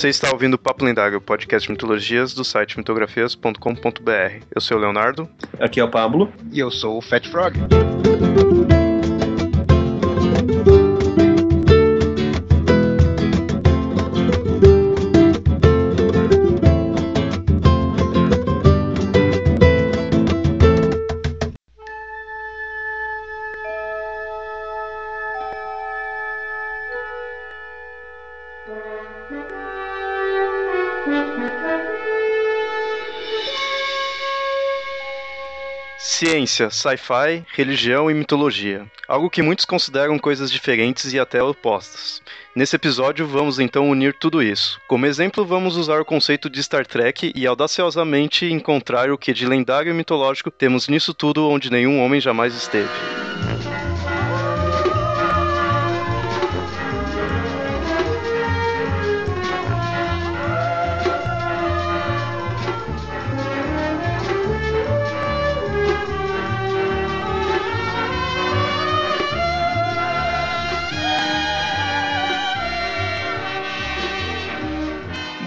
Você está ouvindo o Papo Lendário, o podcast de mitologias do site mitografias.com.br. Eu sou o Leonardo. Aqui é o Pablo. E eu sou o Fat Frog. Ciência, sci-fi, religião e mitologia. Algo que muitos consideram coisas diferentes e até opostas. Nesse episódio, vamos então unir tudo isso. Como exemplo, vamos usar o conceito de Star Trek e audaciosamente encontrar o que de lendário e mitológico temos nisso tudo onde nenhum homem jamais esteve.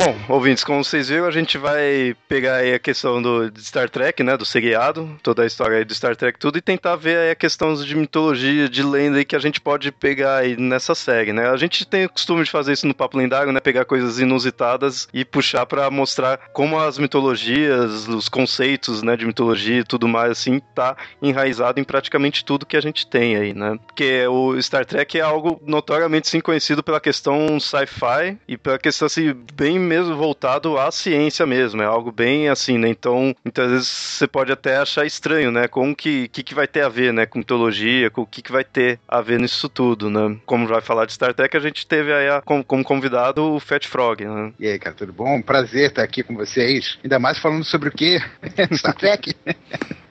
Bom, ouvintes, como vocês viram, a gente vai pegar aí a questão do Star Trek, né, do seriado, toda a história aí do Star Trek tudo, e tentar ver aí a questão de mitologia, de lenda aí que a gente pode pegar aí nessa série, né? A gente tem o costume de fazer isso no Papo Lendário, né, pegar coisas inusitadas e puxar para mostrar como as mitologias, os conceitos, né, de mitologia e tudo mais, assim, tá enraizado em praticamente tudo que a gente tem aí, né? Porque o Star Trek é algo notoriamente, sim, conhecido pela questão sci-fi e pela questão, assim, bem mesmo voltado à ciência mesmo, é algo bem assim, né? Então, muitas vezes você pode até achar estranho, né? Com que, que, que vai ter a ver, né? Com mitologia, com o que, que vai ter a ver nisso tudo, né? Como vai falar de Star Trek, a gente teve aí a, como, como, convidado o Fat Frog, né? E aí, cara, tudo bom? Prazer estar aqui com vocês. Ainda mais falando sobre o quê? Star Trek.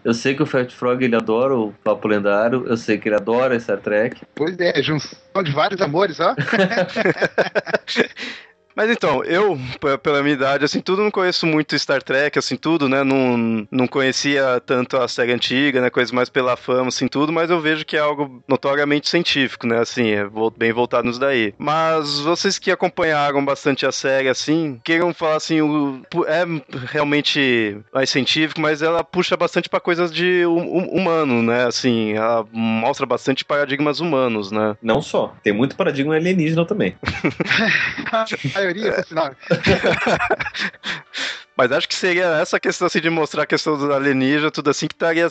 Eu sei que o Fat Frog ele adora o Papo Lendário, eu sei que ele adora Star Trek. Pois é, junção de vários amores, ó. Mas então, eu, pela minha idade, assim, tudo não conheço muito Star Trek, assim, tudo, né? Não, não conhecia tanto a série antiga, né? Coisas mais pela fama, assim, tudo, mas eu vejo que é algo notoriamente científico, né? Assim, é bem voltado nos daí. Mas vocês que acompanharam bastante a série, assim, queiram falar assim, o, é realmente mais científico, mas ela puxa bastante para coisas de humano, né? Assim, ela mostra bastante paradigmas humanos, né? Não só, tem muito paradigma alienígena também. maioria, por sinal. Mas acho que seria essa questão assim, de mostrar a questão do alienígena, tudo assim, que estaria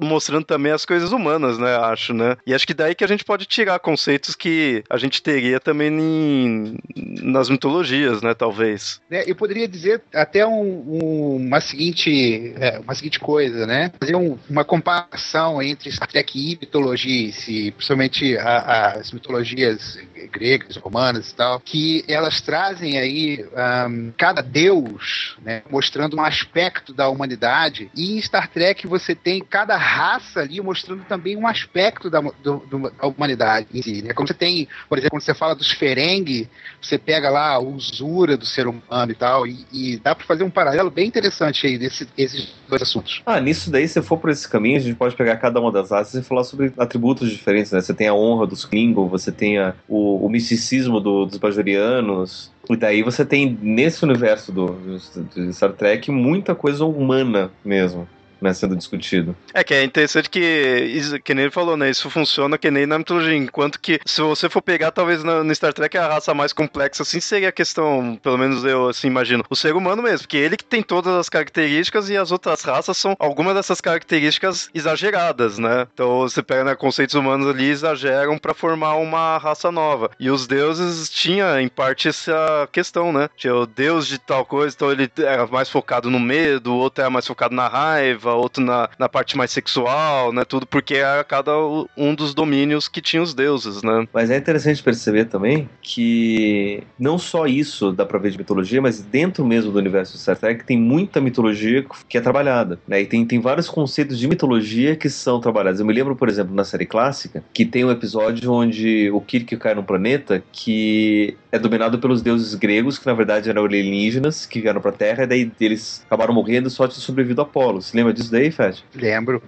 mostrando também as coisas humanas, né? Acho, né? E acho que daí que a gente pode tirar conceitos que a gente teria também em, nas mitologias, né? Talvez. É, eu poderia dizer até um, um, uma, seguinte, é, uma seguinte coisa, né? Fazer um, uma comparação entre Star Trek e mitologia, se, principalmente a, a, as mitologias gregas, romanas e tal, que elas trazem aí um, cada deus, né? mostrando um aspecto da humanidade. E em Star Trek você tem cada raça ali mostrando também um aspecto da, do, do, da humanidade em si. Né? Quando você tem, por exemplo, quando você fala dos Ferengi, você pega lá a usura do ser humano e tal, e, e dá para fazer um paralelo bem interessante aí desses dois assuntos. Ah, nisso daí, se for por esse caminho, a gente pode pegar cada uma das raças e falar sobre atributos diferentes, né? Você tem a honra dos Klingon, você tem a, o, o misticismo do, dos Bajorianos, e daí você tem, nesse universo do, do, do Star Trek, muita coisa humana mesmo né, sendo discutido. É que é interessante que, que nem ele falou, né? Isso funciona que nem na mitologia. Enquanto que, se você for pegar, talvez no, no Star Trek a raça mais complexa, assim, seria a questão, pelo menos eu assim imagino, o ser humano mesmo, porque ele que tem todas as características e as outras raças são algumas dessas características exageradas, né? Então você pega né, conceitos humanos ali exageram para formar uma raça nova. E os deuses tinha em parte essa questão, né? Tinha o deus de tal coisa, então ele era mais focado no medo, o outro era mais focado na raiva, outro na, na parte mais sexual, né? Tudo porque era cada um dos domínios que tinha os deuses, né? Mas é interessante perceber também que não só isso dá pra ver de mitologia, mas dentro mesmo do universo de Star Trek tem muita mitologia que é trabalhada, né? E tem, tem vários conceitos de mitologia que são trabalhados. Eu me lembro, por exemplo, na série clássica, que tem um episódio onde o Kirk cai num planeta que é dominado pelos deuses gregos, que na verdade eram alienígenas, que vieram pra Terra, e daí eles acabaram morrendo só tinha sobrevivido Apolo. Você lembra disso daí, Fed? Lembro.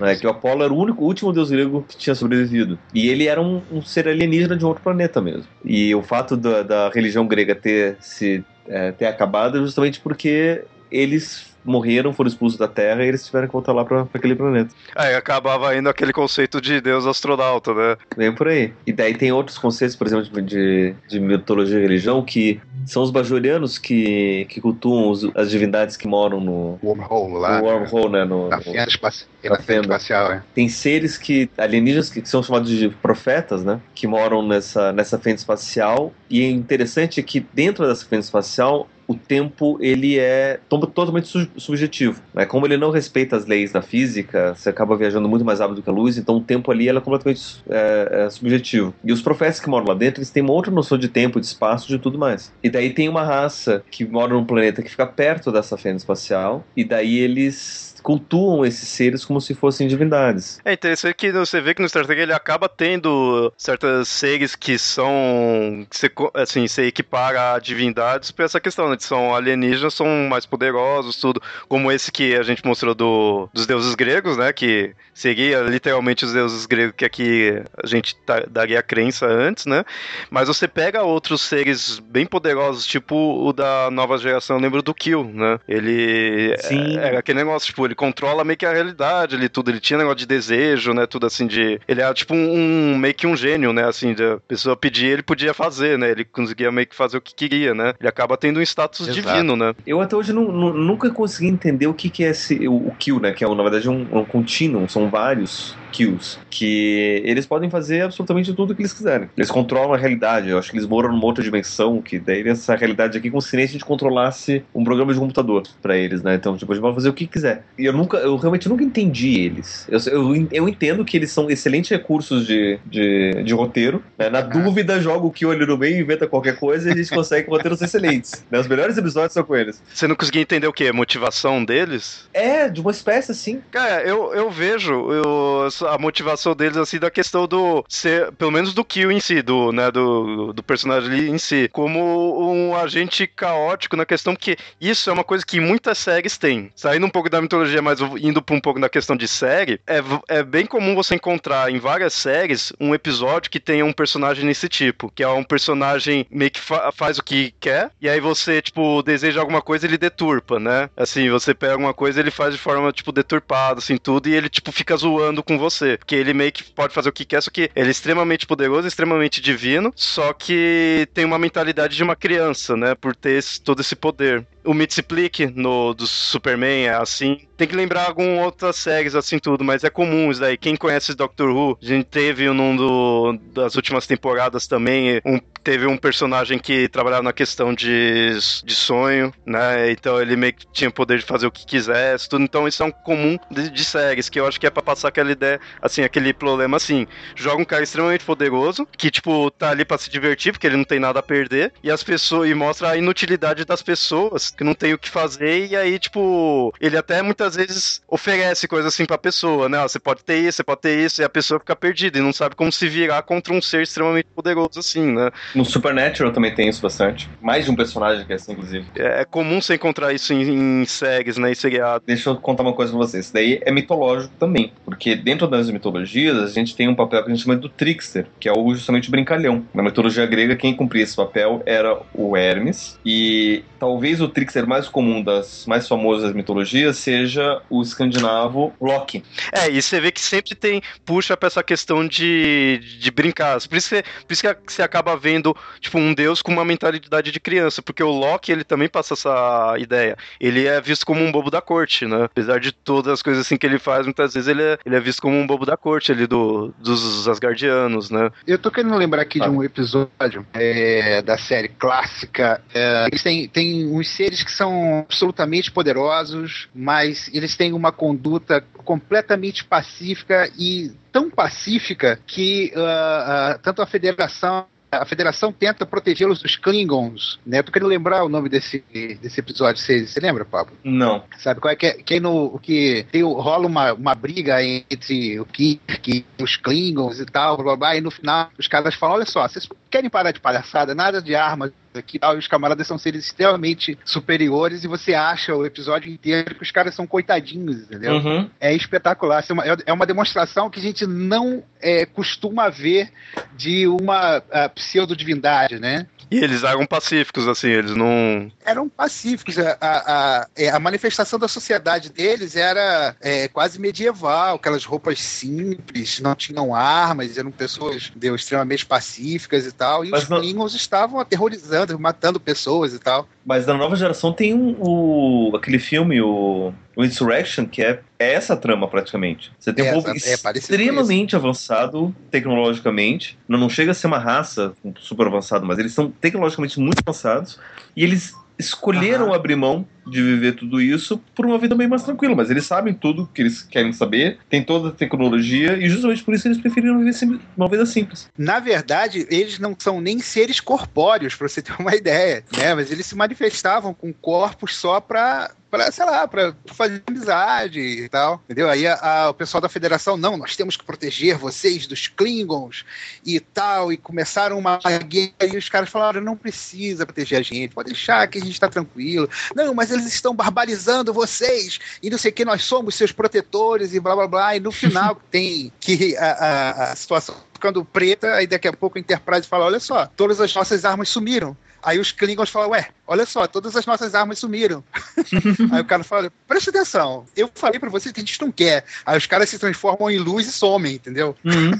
É, que o Apolo era o único, último deus grego que tinha sobrevivido. E ele era um, um ser alienígena de um outro planeta mesmo. E o fato da, da religião grega ter se é, ter acabado justamente porque eles morreram, foram expulsos da Terra e eles tiveram que voltar lá pra, pra aquele planeta. Aí acabava indo aquele conceito de Deus astronauta, né? Vem por aí. E daí tem outros conceitos, por exemplo, de, de mitologia e religião, que são os bajorianos que, que cultuam os, as divindades que moram no. Wormhole lá. No wormhole, né? No, na fenda, espaci na fenda espacial, é. Tem seres que. alienígenas que são chamados de profetas, né? Que moram nessa, nessa fenda espacial. E é interessante que dentro dessa fenda espacial o tempo ele é to- totalmente su- subjetivo. Né? Como ele não respeita as leis da física, você acaba viajando muito mais rápido que a luz, então o tempo ali é completamente é, é, subjetivo. E os profetas que moram lá dentro, eles têm uma outra noção de tempo, de espaço, de tudo mais. E daí tem uma raça que mora num planeta que fica perto dessa fenda espacial, e daí eles cultuam esses seres como se fossem divindades. É interessante que você vê que no Star Trek ele acaba tendo certas seres que são. que assim, você equipara a divindades por essa questão, né? Que são alienígenas, são mais poderosos, tudo. Como esse que a gente mostrou do, dos deuses gregos, né? Que seria literalmente os deuses gregos que aqui a gente tá- daria a crença antes, né? Mas você pega outros seres bem poderosos, tipo o da nova geração, eu lembro do Kill, né? Ele Sim. é, é aquele negócio, tipo, ele controla meio que a realidade, ele tudo, ele tinha negócio de desejo, né? Tudo assim de. Ele era tipo um, um- meio que um gênio, né? Assim, de a pessoa pedir, ele podia fazer, né? Ele conseguia meio que fazer o que queria, né? Ele acaba tendo um status Exato. divino, né? Eu até hoje nu- nu- nunca consegui entender o que, que é esse, o, o kill, né? Que é, na verdade, um, um contínuo, são vários kills. Que eles podem fazer absolutamente tudo o que eles quiserem. Eles controlam a realidade. Eu acho que eles moram numa outra dimensão, que daí essa realidade aqui, como se nem a gente controlasse um programa de computador pra eles, né? Então, tipo, a gente pode fazer o que quiser. E eu nunca, eu realmente nunca entendi eles. Eu, eu, eu entendo que eles são excelentes recursos de, de, de roteiro. né? Na dúvida, joga o kill ali no meio, inventa qualquer coisa e a gente consegue roteiros excelentes. né? Os melhores episódios são com eles. Você não conseguia entender o que? A motivação deles? É, de uma espécie assim. Cara, eu, eu vejo eu- a motivação deles, assim, da questão do ser, pelo menos do Kill em si, do, né, do, do personagem ali em si, como um agente caótico na questão que isso é uma coisa que muitas séries têm. Saindo um pouco da mitologia, mas indo pra um pouco na questão de série, é, é bem comum você encontrar em várias séries um episódio que tenha um personagem nesse tipo, que é um personagem meio que fa- faz o que quer, e aí você, tipo, deseja alguma coisa, ele deturpa, né? Assim, você pega alguma coisa, ele faz de forma, tipo, deturpada, assim, tudo, e ele, tipo, fica zoando com você. Porque ele meio que pode fazer o que quer, só que ele é extremamente poderoso, extremamente divino, só que tem uma mentalidade de uma criança, né? Por ter esse- todo esse poder. O Mitziplique no do Superman é assim. Tem que lembrar algumas outras séries assim tudo, mas é comum isso daí. Quem conhece Doctor Who, a gente teve num do, das últimas temporadas também, um, teve um personagem que trabalhava na questão de, de sonho, né? Então ele meio que tinha o poder de fazer o que quisesse, tudo. Então isso é um comum de, de séries, que eu acho que é pra passar aquela ideia, assim, aquele problema assim. Joga um cara extremamente poderoso, que, tipo, tá ali pra se divertir, porque ele não tem nada a perder, e as pessoas, e mostra a inutilidade das pessoas, que não tem o que fazer, e aí, tipo, ele até muitas vezes oferece coisas assim pra pessoa, né? Ó, você pode ter isso, você pode ter isso, e a pessoa fica perdida e não sabe como se virar contra um ser extremamente poderoso assim, né? No Supernatural também tem isso bastante. Mais de um personagem que é assim, inclusive. É, é comum você encontrar isso em, em séries, né? Em seriados. Deixa eu contar uma coisa pra vocês. Isso daí é mitológico também. Porque dentro das mitologias, a gente tem um papel que a gente chama do trickster, que é o justamente o brincalhão. Na mitologia grega, quem cumpria esse papel era o Hermes. E talvez o trickster mais comum das mais famosas das mitologias seja o escandinavo Loki. É, e você vê que sempre tem, puxa pra essa questão de, de brincar. Por isso, que, por isso que você acaba vendo, tipo, um deus com uma mentalidade de criança, porque o Loki, ele também passa essa ideia. Ele é visto como um bobo da corte, né? Apesar de todas as coisas assim que ele faz, muitas vezes ele é, ele é visto como um bobo da corte ali do, dos Asgardianos, né? Eu tô querendo lembrar aqui Ah. de um episódio é, da série clássica. É, eles têm, têm uns seres que são absolutamente poderosos, mas eles têm uma conduta completamente pacífica e tão pacífica que ah, ah, tanto a federação a federação tenta protegê-los dos Klingons, né? Tô querendo lembrar o nome desse, desse episódio. Você lembra, Pablo? Não. Sabe qual é que, é, que, no, que tem, rola uma, uma briga entre o Kirk e os Klingons e tal, blá, blá, blá, e no final os caras falam, olha só, vocês querem parar de palhaçada, nada de armas aqui tal, e os camaradas são seres extremamente superiores e você acha o episódio inteiro que os caras são coitadinhos, entendeu? Uhum. É espetacular. É, é uma demonstração que a gente não é, costuma ver de uma pseudo-divindade, né? E eles eram pacíficos, assim, eles não. Eram pacíficos. A, a, a, é, manifestação da sociedade deles era é, quase medieval, aquelas roupas simples, não tinham armas, eram pessoas deu, extremamente pacíficas e tal. E Mas os não... Klingons estavam aterrorizando, matando pessoas e tal. Mas na nova geração tem um, o, aquele filme, o, o Insurrection, que é, é essa trama praticamente. Você tem é, um povo é, extremamente avançado tecnologicamente. Não, não chega a ser uma raça super avançada, mas eles são tecnologicamente muito avançados. E eles escolheram uhum. abrir mão de viver tudo isso por uma vida bem mais tranquila, mas eles sabem tudo que eles querem saber, tem toda a tecnologia e justamente por isso eles preferiram viver uma vida simples. Na verdade, eles não são nem seres corpóreos, para você ter uma ideia, né? Mas eles se manifestavam com corpos só para para sei lá, para fazer amizade e tal, entendeu? Aí a, a, o pessoal da federação, não, nós temos que proteger vocês dos Klingons e tal, e começaram uma guerra e os caras falaram, não precisa proteger a gente, pode deixar que a gente está tranquilo. Não, mas eles estão barbarizando vocês e não sei o que, nós somos seus protetores e blá blá blá. E no final tem que a, a, a situação ficando preta, aí daqui a pouco a Enterprise fala: olha só, todas as nossas armas sumiram. Aí os Klingons falam, ué, olha só, todas as nossas armas sumiram. Aí o cara fala, presta atenção, eu falei para você que a gente não quer. Aí os caras se transformam em luz e somem, entendeu? Uhum.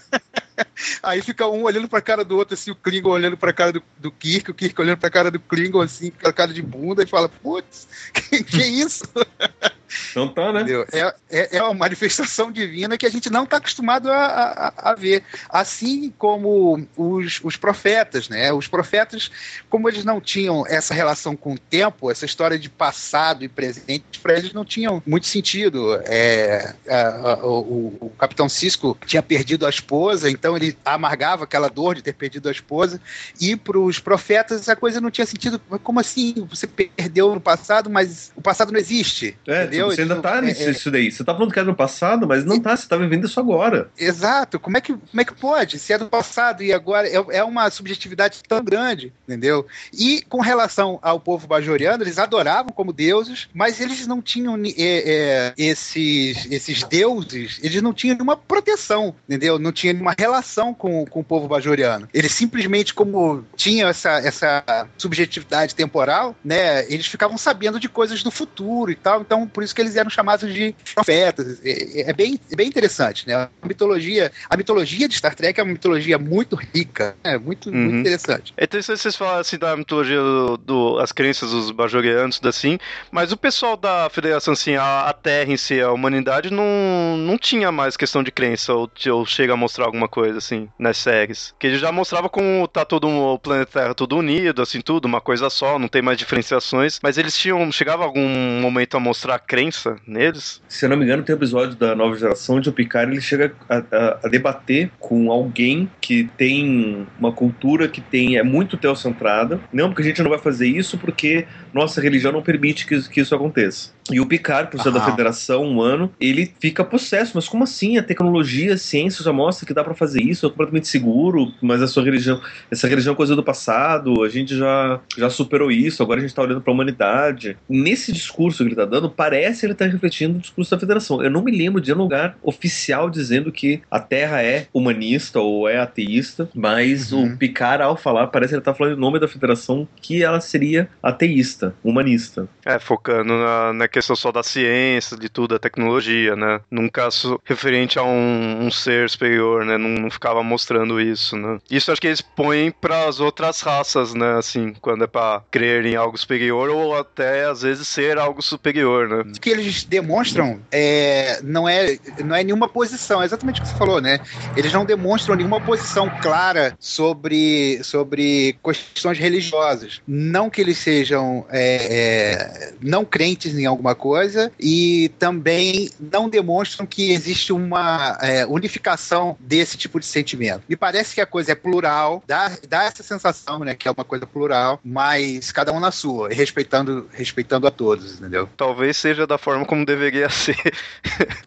Aí fica um olhando pra cara do outro, assim, o Klingon olhando pra cara do, do Kirk, o Kirk olhando pra cara do Klingon, assim, com a cara de bunda, e fala, putz, que, que isso? Não tá, né? É, é, é, uma manifestação divina que a gente não está acostumado a, a, a, ver. Assim como os, os profetas, né? Os profetas, como eles não tinham essa relação com o tempo, essa história de passado e presente, para eles não tinham muito sentido. É, a, o, o, capitão Cisco tinha perdido a esposa, então ele amargava aquela dor de ter perdido a esposa. E para os profetas, essa coisa não tinha sentido. Como assim? Você perdeu no passado, mas o passado não existe. É, entendeu? Você ainda tá nisso é, daí. Você tá falando que é do passado, mas não tá, você tá vivendo isso agora. Exato. Como é que, como é que pode? Se é do passado e agora é, é uma subjetividade tão grande, entendeu? E com relação ao povo bajoriano, eles adoravam como deuses, mas eles não tinham é, é, esses, esses deuses, eles não tinham nenhuma proteção, entendeu? Não tinha nenhuma relação com, com o povo bajoriano. Eles simplesmente, como tinham essa, essa subjetividade temporal, né, eles ficavam sabendo de coisas do futuro e tal, então por isso que eles eram chamados de profetas. É, é bem, é bem interessante, né? A mitologia, a mitologia de Star Trek é uma mitologia muito rica, é muito, uhum. muito interessante. É interessante vocês falarem assim da mitologia do, do as crenças dos bajorianos, assim, mas o pessoal da Federação, assim, a, a, Terra em si, a humanidade, não, não tinha mais questão de crença, ou, ou chega a mostrar alguma coisa, assim, nas séries. Que ele já mostrava como tá todo o planeta Terra todo unido, assim, tudo, uma coisa só, não tem mais diferenciações, mas eles tinham, chegava algum momento a mostrar crença neles. Se eu não me engano, tem um episódio da nova geração onde o Picard ele chega a, a, a debater com alguém que tem uma cultura que tem é muito teocentrada. Não, porque a gente não vai fazer isso porque nossa religião não permite que, que isso aconteça. E o Picard, por ser da Federação Humano, ele fica possesso. Mas como assim? A tecnologia, a ciência já mostra que dá para fazer isso, é completamente seguro, mas a sua religião, essa religião é coisa do passado, a gente já, já superou isso, agora a gente tá olhando para a humanidade. Nesse discurso que ele tá dando, parece ele tá refletindo o discurso da Federação. Eu não me lembro de um lugar oficial dizendo que a Terra é humanista ou é ateísta, mas uhum. o Picard, ao falar, parece que ele tá falando em nome da Federação que ela seria ateísta, humanista. É, focando na, na questão só da ciência, de tudo, da tecnologia, né? Num caso referente a um, um ser superior, né? Não, não, ficava mostrando isso, né? Isso acho que eles põem para as outras raças, né? Assim, quando é para crer em algo superior ou até às vezes ser algo superior, né? O que eles demonstram é, não, é, não é nenhuma posição, é exatamente o que você falou, né? Eles não demonstram nenhuma posição clara sobre, sobre questões religiosas. Não que eles sejam é, é, não crentes em algo alguma coisa e também não demonstram que existe uma é, unificação desse tipo de sentimento. Me parece que a coisa é plural, dá, dá essa sensação, né, que é uma coisa plural, mas cada um na sua, respeitando, respeitando a todos, entendeu? Talvez seja da forma como deveria ser.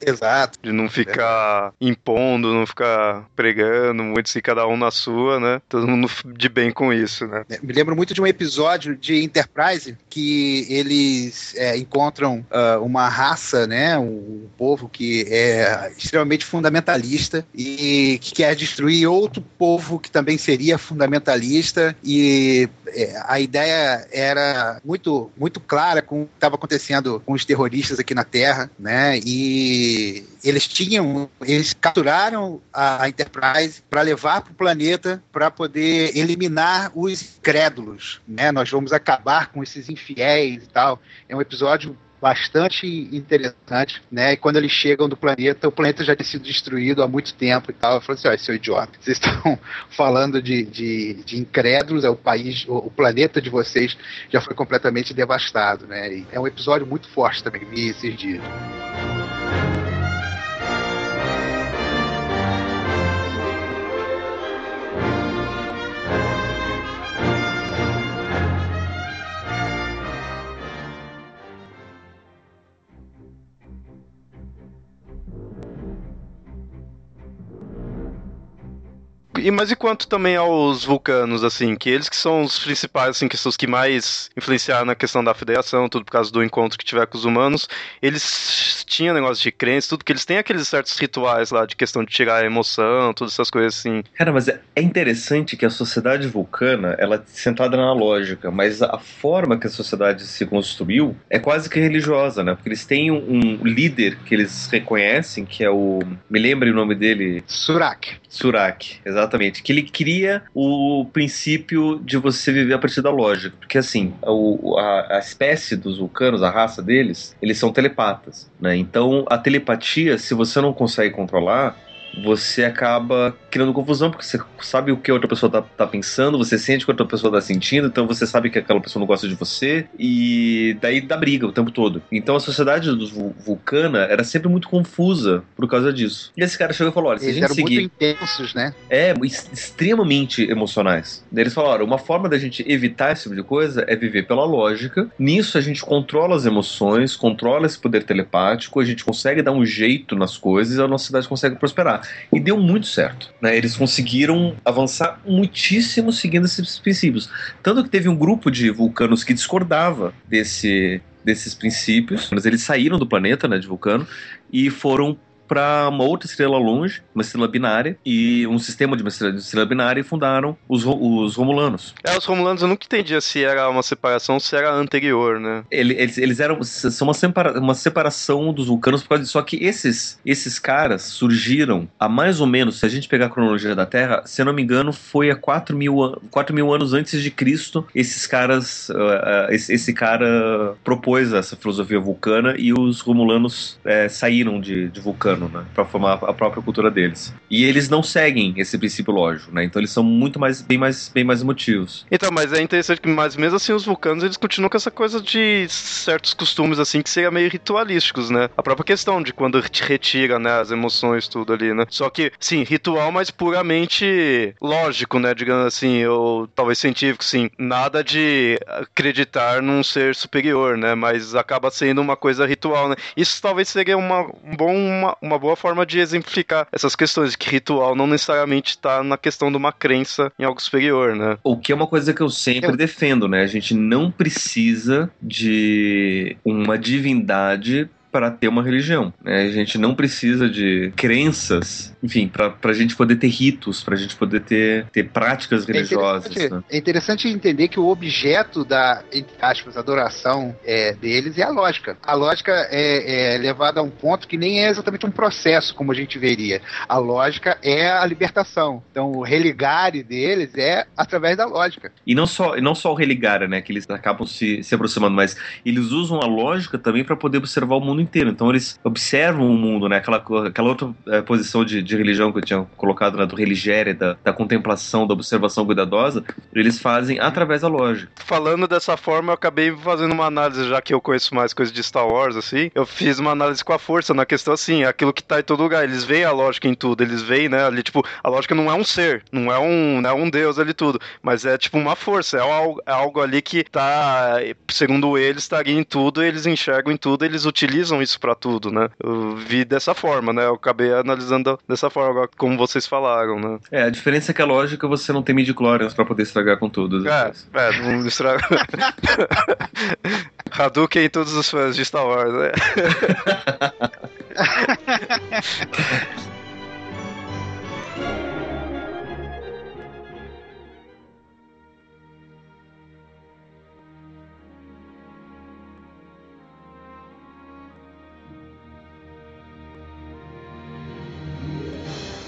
Exato. de não ficar é. impondo, não ficar pregando muito, se cada um na sua, né? Todo mundo de bem com isso, né? Me lembro muito de um episódio de Enterprise que eles é, encontram uh, uma raça, né? Um, povo que é extremamente fundamentalista e que quer destruir outro povo que também seria fundamentalista e é, a ideia era muito muito clara com o que estava acontecendo com os terroristas aqui na Terra, né? E eles tinham, eles capturaram a Enterprise para levar para o planeta para poder eliminar os crédulos, né? Nós vamos acabar com esses infiéis e tal. É um episódio bastante interessante, né? E quando eles chegam do planeta, o planeta já tinha sido destruído há muito tempo e tal. Eu falei assim, ó, seu idiota, vocês estão falando de, de, de incrédulos, é o país, o, o, planeta de vocês já foi completamente devastado, né? E é um episódio muito forte também, vi esses dias. E mas e quanto também aos vulcanos, assim, que eles que são os principais, assim, que são os que mais influenciaram na questão da federação, tudo por causa do encontro que tiver com os humanos, eles tinham negócio de crença, tudo que eles têm aqueles certos rituais lá de questão de tirar a emoção, todas essas coisas assim. Cara, mas é, interessante que a sociedade vulcana, ela é centrada na lógica, mas a forma que a sociedade se construiu é quase que religiosa, né? Porque eles têm um, um líder que eles reconhecem, que é o. Me lembre o nome dele? Surak. Surak, exatamente. Que ele cria o princípio de você viver a partir da lógica. Porque, assim, o, a, a, espécie dos vulcanos, a raça deles, eles são telepatas. Né? Então, a telepatia, se você não consegue controlar, você acaba criando confusão, porque você sabe o que a outra pessoa tá, tá, pensando, você sente o que a outra pessoa tá sentindo, então você sabe que aquela pessoa não gosta de você, e daí dá briga o tempo todo. Então a sociedade dos Vulcana era sempre muito confusa por causa disso. E esse cara chegou e falou: olha, se Eles a gente eram seguir. muito intensos, né? É, extremamente emocionais. Eles falaram: uma forma da gente evitar esse tipo de coisa é viver pela lógica. Nisso a gente controla as emoções, controla esse poder telepático, a gente consegue dar um jeito nas coisas e a nossa cidade consegue prosperar. E deu muito certo. Né? Eles conseguiram avançar muitíssimo seguindo esses princípios. Tanto que teve um grupo de vulcanos que discordava desse, desses princípios, mas eles saíram do planeta né, de vulcano e foram para uma outra estrela longe, uma estrela binária, e um sistema de uma estrela, de estrela binária e fundaram os, os Romulanos. É, os Romulanos eu nunca entendia se era uma separação ou se era anterior, né? Eles, eles eram são uma, separa, uma separação dos vulcanos por causa disso. Só que esses, esses caras surgiram há mais ou menos, se a gente pegar a cronologia da Terra, se eu não me engano, foi há 4 mil, 4 mil anos antes de Cristo, esses caras, uh, uh, esse, esse, cara propôs essa filosofia vulcana e os Romulanos uh, saíram de, de vulcano americano, né? Pra formar a própria cultura deles. E eles não seguem esse princípio lógico, né? Então eles são muito mais, bem mais, bem mais emotivos. Então, mas é interessante que, mas mesmo assim, os vulcanos, eles continuam com essa coisa de certos costumes, assim, que seriam meio ritualísticos, né? A própria questão de quando te retira, né, as emoções, tudo ali, né? Só que, sim, ritual, mas puramente lógico, né? Digamos assim, ou talvez científico, sim. Nada de acreditar num ser superior, né? Mas acaba sendo uma coisa ritual, né? Isso talvez seria uma, um bom, uma, uma boa forma de exemplificar essas questões, que ritual não necessariamente está na questão de uma crença em algo superior, né? O que é uma coisa que eu sempre eu... defendo, né? A gente não precisa de uma divindade para ter uma religião. Né? A gente não precisa de crenças, enfim, para a gente poder ter ritos, para a gente poder ter, ter práticas religiosas. É interessante, né? é interessante, entender que o objeto da, entre aspas, adoração é, deles é a lógica. A lógica é, é levada a um ponto que nem é exatamente um processo, como a gente veria. A lógica é a libertação. Então, o religare deles é através da lógica. E não só, não só o religare, né, que eles acabam se, se aproximando, mas eles usam a lógica também para poder observar o mundo inteiro. Então eles observam o mundo, né? Aquela, aquela outra é, posição de, de, de religião que eu tinha colocado na do religere, da, da contemplação, da observação cuidadosa, eles fazem através da lógica. Falando dessa forma, eu acabei fazendo uma análise, já que eu conheço mais coisas de Star Wars, assim, eu fiz uma análise com a força na questão assim, aquilo que tá em todo lugar. Eles veem a lógica em tudo, eles veem, né, ali, tipo, a lógica não é um ser, não é um, não é um deus ali tudo, mas é tipo uma força, é algo, é algo ali que tá, segundo eles, estaria em tudo, eles enxergam em tudo, eles utilizam isso para tudo, né? Eu vi dessa forma, né? Eu acabei analisando dessa forma, como vocês falaram, né? É, a diferença é que a lógica você não tem midi-chlorians pra poder estragar com tudo. É, é, não estraga. Hadouken todos os fãs de Star Wars, né?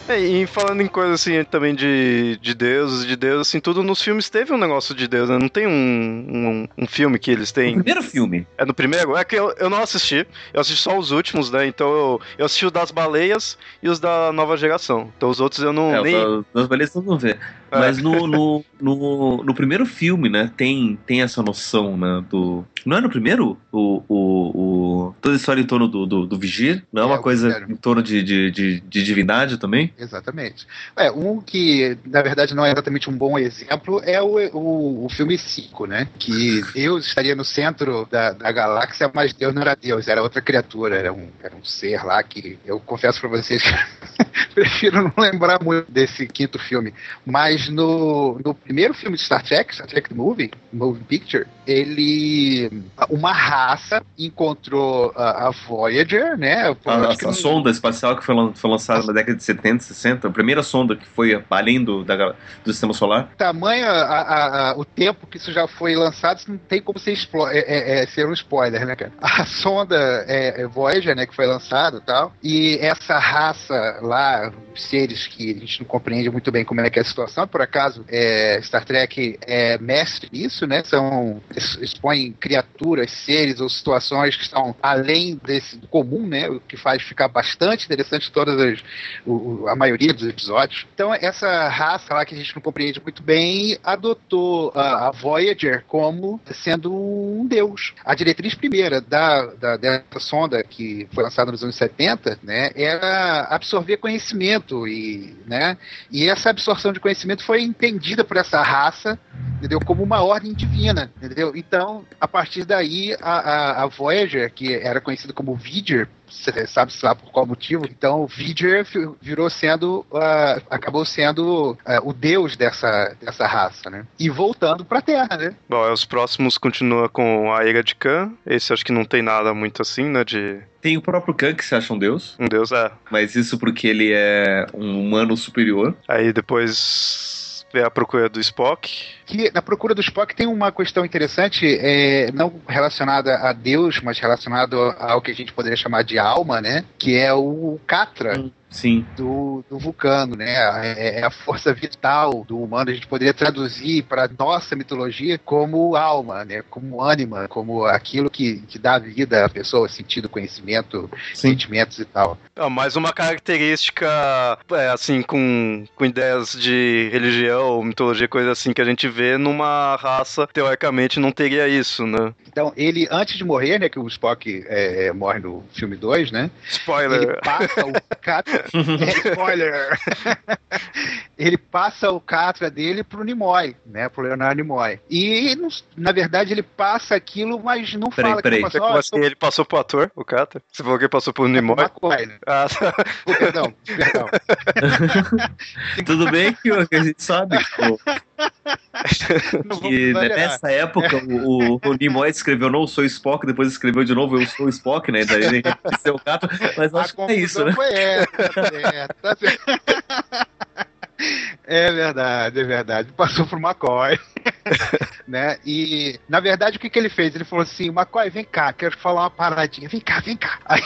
É, e falando em coisa assim também de, de deuses, de Deus, assim, tudo nos filmes teve um negócio de Deus, né? Não tem um, um, um filme que eles têm. O primeiro filme. É no primeiro? É que eu, eu não assisti. Eu assisti só os últimos, né? Então eu, eu assisti o das baleias e os da nova geração. Então os outros eu não. É, nem... os das baleias tu não vê. É. Mas no, no, no, no, primeiro filme, né, tem, tem essa noção, né, do... Não é no primeiro? O, o, o... Toda a história em torno do, do, do Vigir? Não é, é uma coisa primeiro. em torno de, de, de, de, divindade também? Exatamente. É, um que, na verdade, não é exatamente um bom exemplo é o, o, o filme 5, né? Que Deus estaria no centro da, da galáxia, mas Deus não era Deus, era outra criatura, era um, era um ser lá que eu confesso para vocês que prefiro não lembrar muito desse quinto filme. Mas no, no primeiro filme de Star Trek, Star Trek Movie, Movie Picture, ele. Uma raça encontrou a, a Voyager, né? A, a, a sonda espacial que foi, foi lançada na década de 70, 60, a primeira sonda que foi além do, da, do sistema solar. Tamanho, a, o tempo que isso já foi lançado, não tem como ser, é, é, é, ser um spoiler, né, cara? A sonda é, é Voyager, né, que foi lançada e tal, e essa raça lá, seres que a gente não compreende muito bem como é que é a situação, por acaso, é, Star Trek é mestre nisso, né? São expõem criaturas, seres ou situações que estão além desse comum, né? O que faz ficar bastante interessante todas as, o, a maioria dos episódios. Então essa raça lá que a gente não compreende muito bem adotou a, a Voyager como sendo um deus. A diretriz primeira da, da dessa sonda que foi lançada nos anos 70, né? Era absorver conhecimento e, né? E essa absorção de conhecimento foi entendida por essa raça, entendeu? Como uma ordem divina, entendeu? Então, a partir daí, a, a, a Voyager, que era conhecida como Vidger, sabe-se lá por qual motivo. Então, o Vidger virou sendo, uh, acabou sendo uh, o deus dessa, dessa raça, né? E voltando pra Terra, né? Bom, os próximos continuam com a Ira de Khan. Esse acho que não tem nada muito assim, né? De tem o próprio Khan que se acha um deus. Um deus, é. Mas isso porque ele é um humano superior. Aí depois vem a procura do Spock que na procura do Spock tem uma questão interessante, é, não relacionada a Deus, mas relacionada ao que a gente poderia chamar de alma, né? Que é o Catra. Hum. Sim. Do, do vulcano, né? É, é, a força vital do humano. A gente poderia traduzir para nossa mitologia como alma, né? Como ânima, como aquilo que, que dá vida à pessoa, sentido, conhecimento, Sim. sentimentos e tal. É, mais uma característica, é, assim, com, com ideias de religião, mitologia, coisa assim, que a gente vê numa raça, teoricamente, não teria isso, né? Então, ele, antes de morrer, né, que o Spock é, é morre no filme 2, né? Spoiler! Ele passa o. é, spoiler! ele passa o catra dele pro Nimoy, né, pro Leonardo Nimoy. E, na verdade, ele passa aquilo, mas não peraí, fala peraí. que passou. Assim, ele passou pro ator, o catra? Você falou que ele passou pro Nimoy? McCoy, né? Ah, tá. oh, perdão, perdão. Tudo bem que a gente sabe que nessa época o, o, o Nimoy escreveu Não Sou Spock, depois escreveu de novo Eu Sou Spock, né? Daí ele o gato, mas acho que é isso, né? Foi essa, é, tá É verdade, é verdade. Passou por McCoy. né? E, na verdade, o que, que ele fez? Ele falou assim: McCoy, vem cá, quero falar uma paradinha. Vem cá, vem cá. Aí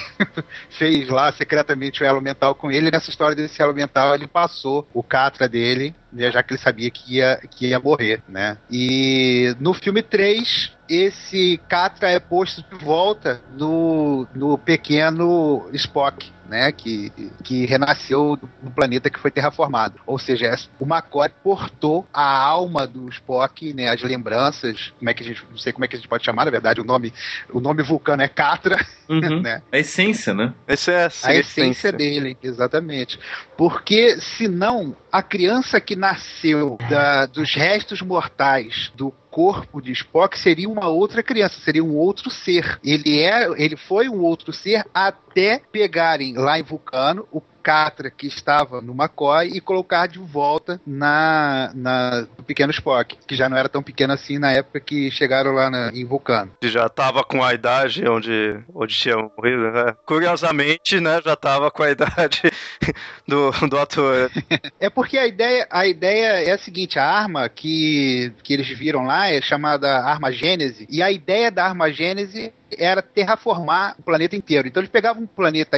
fez lá secretamente o elo mental com ele. E nessa história desse elo mental, ele passou o catra dele né, já que ele sabia que ia, que ia morrer, né? E no filme 3, esse Catra é posto de volta no, no pequeno Spock né, que, que renasceu no planeta que foi terraformado. Ou seja, o McCoy portou a alma do Spock, né, as lembranças, como é que a gente, não sei como é que a gente pode chamar, na verdade, o nome, o nome vulcano é Catra, uhum. né? A essência, né? Essa é a, a essência dele, exatamente. Porque senão a criança que nasceu da, dos restos mortais do corpo de Spock seria uma outra criança, seria um outro ser. Ele é, ele foi um outro ser até pegarem lá em Vulcano o Catra que estava no McCoy e colocar de volta na, na no pequeno Spock, que já não era tão pequeno assim na época que chegaram lá na, em Vulcano. Que já estava com a idade onde, onde tinha morrido, né? Curiosamente, né, já estava com a idade do, do ator. é porque a ideia, a ideia é a seguinte, a arma que, que eles viram lá é chamada arma Gênese, e a ideia da arma Gênese era terraformar o planeta inteiro. Então eles pegavam um planeta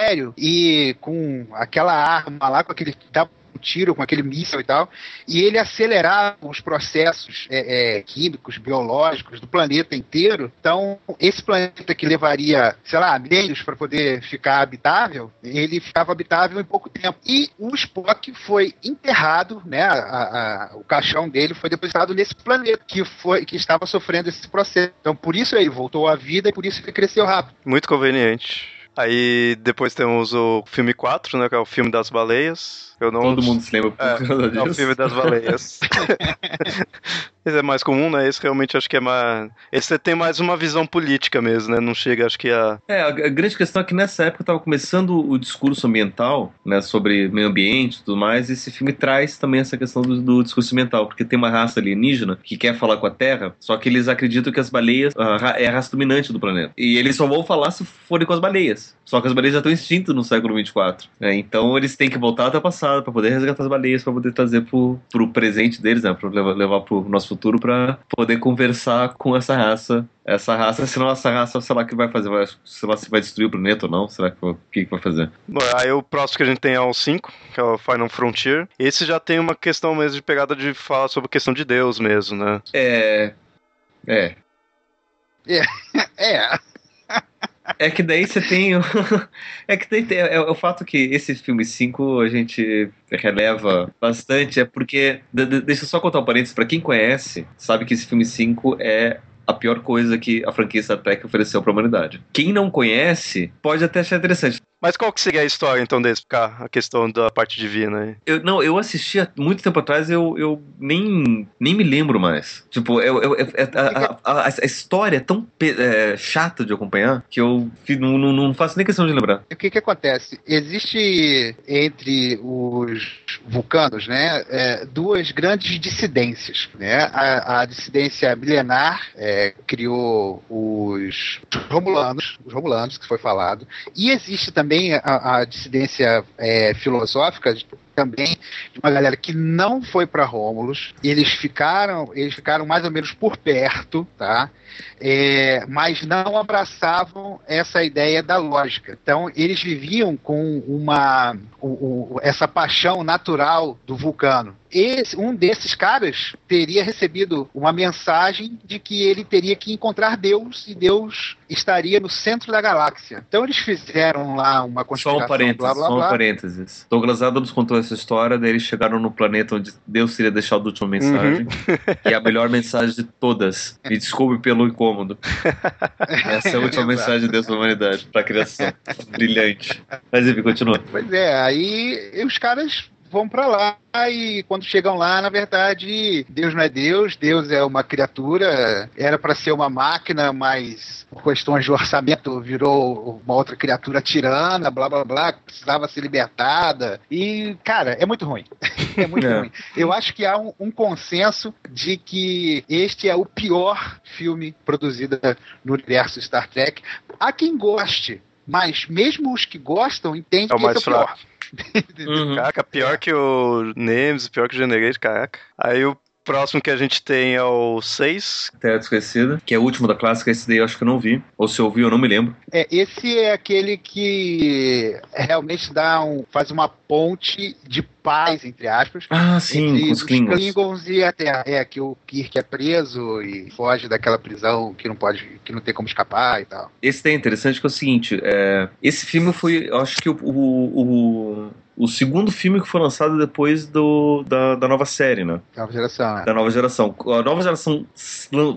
estéreo e com aquela arma lá, com aquele tiro com aquele míssil e tal, e ele acelerava os processos é, é, químicos, biológicos do planeta inteiro. Então, esse planeta que levaria, sei lá, meios para poder ficar habitável, ele ficava habitável em pouco tempo. E o Spock foi enterrado, né? A, a, o caixão dele foi depositado nesse planeta que foi que estava sofrendo esse processo. Então, por isso ele voltou à vida e por isso ele cresceu rápido. Muito conveniente. Aí depois temos o filme 4, né? Que é o filme das baleias. Eu não... Todo mundo se lembra por é, causa disso. É o filme das baleias. Esse é mais comum, né? Esse realmente acho que é mais. Esse tem mais uma visão política mesmo, né? Não chega, acho que a. É, a grande questão é que nessa época estava começando o discurso ambiental, né? Sobre meio ambiente e tudo mais. E esse filme traz também essa questão do, do, discurso ambiental, porque tem uma raça alienígena que quer falar com a Terra, só que eles acreditam que as baleias é a raça dominante do planeta. E eles só vão falar se forem com as baleias. Só que as baleias já estão extintas no século 24. Né? Então eles têm que voltar até o passado para poder resgatar as baleias, para poder trazer pro, pro presente deles, né? Para levar, levar pro nosso futuro para poder conversar com essa raça. Essa raça, senão essa raça, sei lá o que vai fazer, vai, sei lá se vai destruir o planeta ou não, será que o que, que vai fazer? Bom, aí o próximo que a gente tem é o 5, que é o Final Frontier. Esse já tem uma questão mesmo de pegada de falar sobre a questão de Deus mesmo, né? É. É. É. é. É que daí você tem. é que daí tem, é, é, o fato que esse filme 5 a gente releva bastante, é porque. Deixa eu só contar um parênteses, pra quem conhece, sabe que esse filme 5 é a pior coisa que a franquia Star Trek ofereceu para a humanidade. Quem não conhece pode até achar interessante. Mas qual que seria a história, então, de explicar a questão da parte divina aí? Eu, não, eu assisti há muito tempo atrás eu, eu nem, nem me lembro mais. Tipo, eu, eu, a, a, a, a, história é tão é, chata de acompanhar que eu não, não, não, faço nem questão de lembrar. O que que acontece? Existe entre os vulcanos, né, é, duas grandes dissidências, né? A, dissidência milenar é, criou os romulanos, os romulanos que foi falado, e existe também também a, a dissidência é, filosófica também de uma galera que não foi para Rômulus. Eles ficaram, eles ficaram mais ou menos por perto, tá? É, mas não abraçavam essa ideia da lógica. Então eles viviam com uma o, o, essa paixão natural do vulcano. Esse, um desses caras teria recebido uma mensagem de que ele teria que encontrar Deus e Deus estaria no centro da galáxia. Então eles fizeram lá uma conspiração, Só um parênteses, blá, blá, só um parênteses. Douglas Adams contou essa história, daí eles chegaram no planeta onde Deus teria deixado a última mensagem, uhum. que é a melhor mensagem de todas. Me desculpe pelo incômodo. Essa é a última mensagem de Deus para a humanidade, para a criação. Brilhante. Mas enfim, continua. Pois é, aí os caras vão para lá e quando chegam lá, na verdade, Deus não é Deus, Deus é uma criatura, era para ser uma máquina, mas por questões de orçamento virou uma outra criatura tirana, blá blá blá, precisava ser libertada. E, cara, é muito ruim. é muito é. ruim. Eu acho que há um, um, consenso de que este é o pior filme produzido no universo Star Trek. Há quem goste, mas mesmo os que gostam entendem é que esse é o pior. uhum. Caraca, pior que o Names, pior que o Generate, caraca. Aí o próximo que a gente tem é o 6. Terra Desconhecida, que é o último da clássica. Esse daí eu acho que eu não vi. Ou se eu vi, eu não me lembro. É, esse é aquele que realmente dá um, faz uma ponte de paz, entre aspas. Ah, sim, com os Klingons. Klingons e a Terra. É, que o Kirk é preso e foge daquela prisão que não pode, que não tem como escapar e tal. Esse é interessante que é o seguinte, é, esse filme foi, eu acho que o, o, o o segundo filme que foi lançado depois do, da, da nova série, né? Nova geração, né? Da nova geração. A nova geração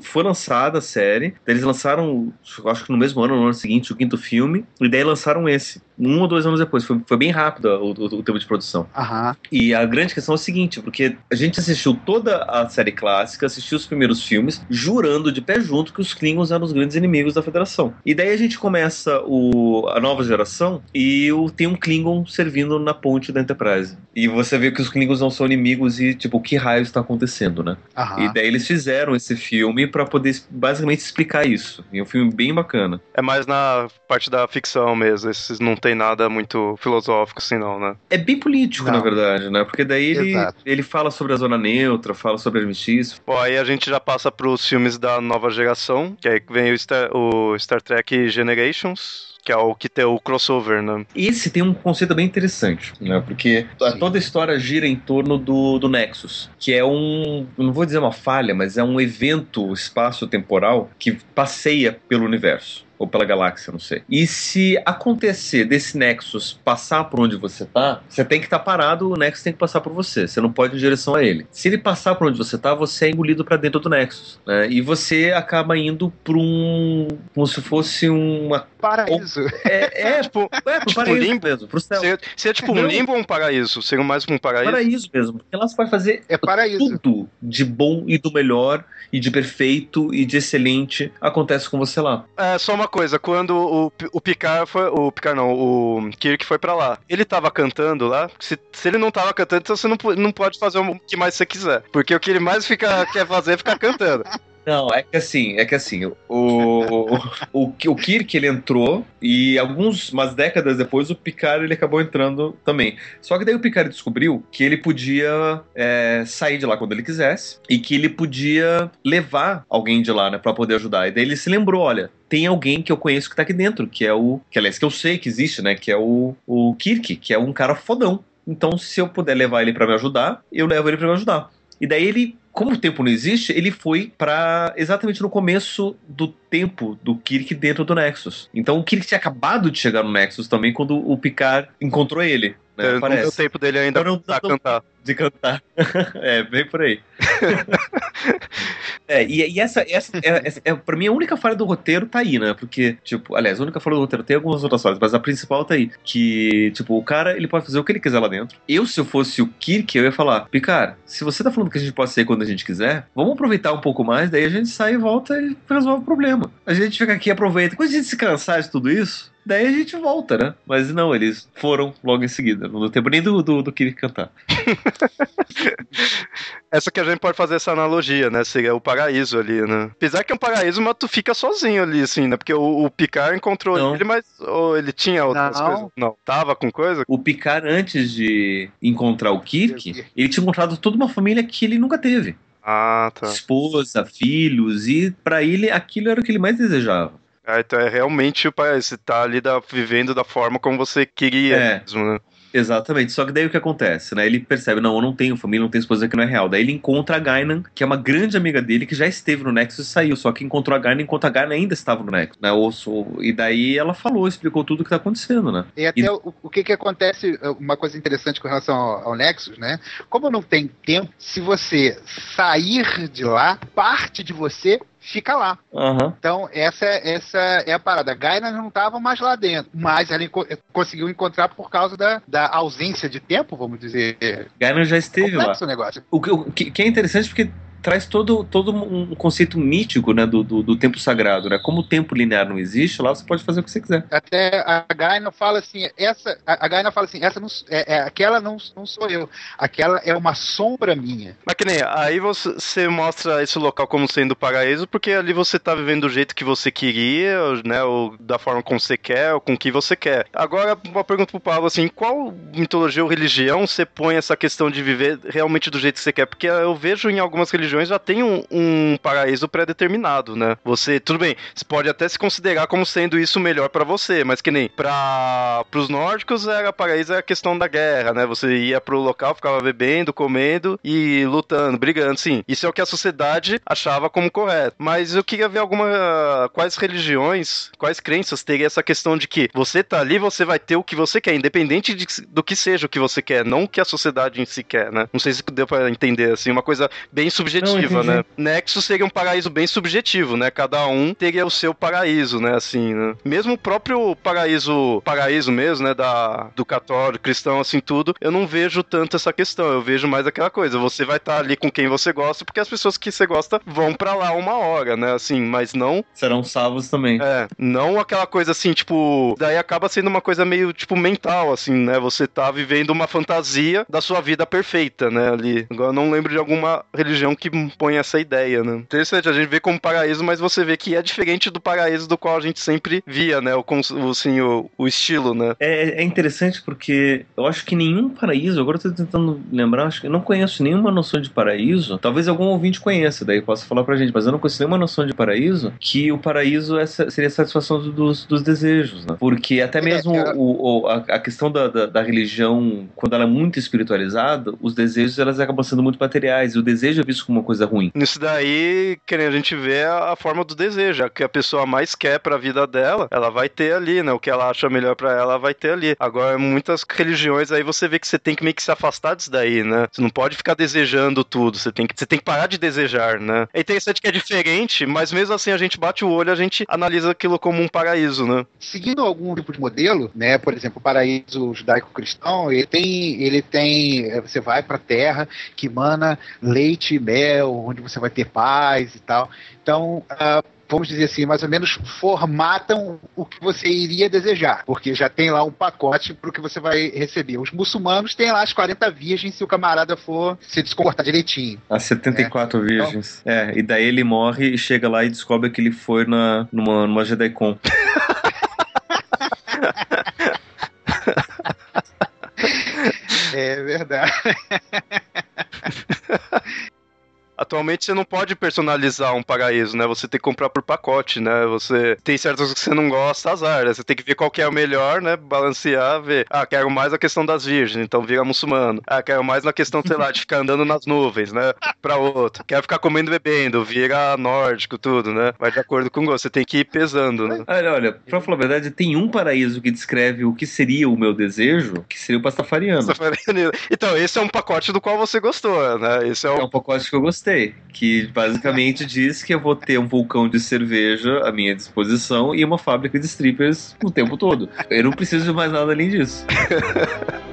foi lançada a série, eles lançaram, acho que no mesmo ano, no ano seguinte, o quinto filme, e daí lançaram esse um ou dois anos depois. Foi, foi bem rápido o, o, o, tempo de produção. Aham. E a grande questão é o seguinte, porque a gente assistiu toda a série clássica, assistiu os primeiros filmes, jurando de pé junto que os Klingons eram os grandes inimigos da Federação. E daí a gente começa o, a nova geração e o, tem um Klingon servindo na ponte da Enterprise. E você vê que os Klingons não são inimigos e, tipo, o que raio está acontecendo, né? Aham. E daí eles fizeram esse filme para poder basicamente explicar isso. E é um filme bem bacana. É mais na parte da ficção mesmo, esses não tem nada muito filosófico assim não, né? É bem político, Não. na verdade, né? Porque daí ele, Exato. ele fala sobre a zona neutra, fala sobre armistício. Bom, aí a gente já passa pros filmes da nova geração, que aí vem o Star, o Star Trek Generations, que é o que tem o crossover, né? Esse tem um conceito bem interessante, né? Porque a- Sim. toda a história gira em torno do, do Nexus, que é um, eu não vou dizer uma falha, mas é um evento espaço-temporal que passeia pelo universo. Ou pela galáxia, não sei. E se acontecer desse Nexus passar por onde você tá, você tem que estar parado, o Nexus tem que passar por você. Você não pode ir em direção a ele. Se ele passar por onde você tá, você é engolido pra dentro do Nexus. Né? E você acaba indo pra um. como se fosse uma. Paraíso. É, é Tipo, é, pro Tipo paraíso limbo? mesmo, pro céu. seria, seria tipo um limbo ou um paraíso? Seria mais um paraíso? Paraíso mesmo. Porque lá você pode fazer É paraíso. tudo de bom e do melhor, e de perfeito e de excelente acontece com você lá. É, só uma coisa, quando o, o Picard foi. O Picard não, o Kirk foi pra lá. Ele tava cantando lá. Se, se ele não tava cantando, então você não, não pode fazer o que mais você quiser. Porque o que ele mais fica, quer fazer é ficar cantando. Não, é que assim, é que assim, o, o, o, Kirk ele entrou e alguns, umas décadas depois o Picard ele acabou entrando também. Só que daí o Picard descobriu que ele podia é, sair de lá quando ele quisesse e que ele podia levar alguém de lá, né, pra poder ajudar. E daí ele se lembrou, olha, tem alguém que eu conheço que tá aqui dentro, que é o, que aliás, que eu sei que existe, né, que é o, o Kirk, que é um cara fodão. Então, se eu puder levar ele pra me ajudar, eu levo ele pra me ajudar. E daí ele, como o tempo não existe, ele foi pra exatamente no começo do tempo do Kirk dentro do Nexus. Então o Kirk tinha acabado de chegar no Nexus também quando o Picard encontrou ele. Né, É, não deu tempo dele ainda Não, não, pra não, cantar. De cantar. é, bem por aí. é, e, e essa, essa é, é, pra mim, a única falha do roteiro tá aí, né? Porque, tipo, aliás, a única falha do roteiro tem algumas outras falhas, mas a principal tá aí. Que, tipo, o cara, ele pode fazer o que ele quiser lá dentro. Eu, se eu fosse o Kirk, eu ia falar, Picard, se você tá falando que a gente pode sair quando a gente quiser, vamos aproveitar um pouco mais, daí a gente sai e volta e resolve o problema. A gente fica aqui aproveita. Quando a gente se cansar de tudo isso, daí a gente volta, né? Mas não, eles foram logo em seguida. Não deu tempo nem do, do, do Kirk cantar. Essa que a gente pode fazer essa analogia, né? Seria o paraíso ali, né? Apesar que é um paraíso, mas tu fica sozinho ali, assim, né? Porque o, o Picard encontrou Não. ele, mas ou ele tinha outras Não. coisas. Não, tava com coisa? O Picard, antes de encontrar o Kirk, ele tinha encontrado toda uma família que ele nunca teve. Ah, tá. Esposa, filhos, e pra ele aquilo era o que ele mais desejava. Ah, então é realmente. Você tá ali da- vivendo da forma como você queria É. mesmo, né? Exatamente. Só que daí o que acontece, né? Ele percebe, não, eu não tenho família, não tenho esposa que não é real. Daí ele encontra a Gainan, que é uma grande amiga dele, que já esteve no Nexus e saiu. Só que encontrou a Gainan enquanto a Gainan ainda estava no Nexus, né? Ou- ou- e daí ela falou, explicou tudo o que tá acontecendo, né? E até o, o que que acontece, uma coisa interessante com relação ao, ao Nexus, né? Como não tem tempo, se você sair de lá, parte de você fica lá. Aham. Então, essa, essa é a parada. A Gaina não estava mais lá dentro, mas ela enco- conseguiu encontrar por causa da, da ausência de tempo, vamos dizer. Gainan já esteve lá. Complexo o negócio. O que, o que- que é interessante porque traz todo, todo um conceito mítico né, do, do, do tempo sagrado. Né? Como o tempo linear não existe, lá você pode fazer o que você quiser. Até a Gaina fala assim, essa, a, Gaina fala assim, essa não, é, é, aquela não, não sou eu, aquela é uma sombra minha. Mas que nem, aí você, você mostra esse local como sendo paraíso, porque ali você tá vivendo do jeito que você queria, né? Ou da forma como você quer, ou com o que você quer. Agora, uma pergunta pro Pablo, assim, qual mitologia ou religião você põe essa questão de viver realmente do jeito que você quer? Porque eu vejo em algumas religiões já têm um, um paraíso pré-determinado, né? Você, tudo bem, você pode até se considerar como sendo isso melhor para você, mas que nem para os nórdicos era paraíso era a questão da guerra, né? Você ia pro local, ficava bebendo, comendo e lutando, brigando, sim. Isso é o que a sociedade achava como correto. Mas eu queria ver alguma quais religiões, quais crenças teria essa questão de que você tá ali, você vai ter o que você quer, independente de, do que seja o que você quer, não o que a sociedade em si quer, né? Não sei se deu para entender assim, uma coisa bem subjetiva, não, né? Nexus seria um paraíso bem subjetivo, né? Cada um teria o seu paraíso, né? Assim, né? Mesmo o próprio paraíso, paraíso mesmo, né? Da, do católico, cristão, assim, tudo, eu não vejo tanto essa questão. Eu vejo mais aquela coisa. Você vai estar tá ali com quem você gosta, porque as pessoas que você gosta vão para lá uma hora, né? Assim, mas não. Serão salvos também. É, não aquela coisa assim, tipo. Daí acaba sendo uma coisa meio, tipo, mental, assim, né? Você tá vivendo uma fantasia da sua vida perfeita, né? Ali. Agora eu não lembro de alguma religião que põe essa ideia, né? Interessante, a gente vê como paraíso, mas você vê que é diferente do paraíso do qual a gente sempre via, né? O, assim, o, o estilo, né? É, é interessante porque eu acho que nenhum paraíso, agora eu tô tentando lembrar, acho que eu não conheço nenhuma noção de paraíso. Talvez algum ouvinte conheça, daí possa falar pra gente, mas eu não conheço nenhuma noção de paraíso que o paraíso é, seria a satisfação dos, dos desejos, né? Porque até mesmo o, o, a, a, questão da, da, da, religião, quando ela é muito espiritualizada, os desejos elas acabam sendo muito materiais, e o desejo é visto como uma coisa ruim. Nisso daí, que a gente vê a, a forma do desejo, a que a pessoa mais quer pra vida dela, ela vai ter ali, né? O que ela acha melhor para ela, vai ter ali. Agora, muitas religiões aí você vê que você tem que meio que se afastar disso daí, né? Você não pode ficar desejando tudo, você tem que, você tem que parar de desejar, né? É interessante que é diferente, mas mesmo assim a gente bate o olho, a gente analisa aquilo como um paraíso, né? Seguindo algum tipo de modelo, né? Por exemplo, o paraíso judaico-cristão, ele tem, ele tem, eh, você vai para a terra que mana leite e mel, onde você vai ter paz e tal. Então, uh, vamos dizer assim, mais ou menos formatam o que você iria desejar, porque já tem lá um pacote para o que você vai receber. Os muçulmanos têm lá as 40 virgens se o camarada for se descomportar direitinho. As 74 né? virgens. Então, é, e daí ele morre e chega lá e descobre que ele foi na, numa, numa JediCon. é verdade. Atualmente você não pode personalizar um paraíso, né? Você tem que comprar por pacote, né? Você tem certas que você não gosta, azar, né? Você tem que ver qual que é o melhor, né? Balancear, ver. Ah, quero mais a questão das virgens, então vira muçulmano. Ah, quero mais na questão, sei lá, de ficar andando nas nuvens, né? Pra outro. Quero ficar comendo e bebendo, vira nórdico, tudo, né? Vai de acordo com o gosto. Você tem que ir pesando, né? Olha, olha, pra falar a verdade, tem um paraíso que descreve o que seria o meu desejo, que seria o pastafariano. pastafariano. Então, esse é um pacote do qual você gostou, né? Esse é, é um pacote que eu gostei gostei. Que basicamente diz que eu vou ter um vulcão de cerveja à minha disposição e uma fábrica de strippers o tempo todo. Eu não preciso de mais nada além disso.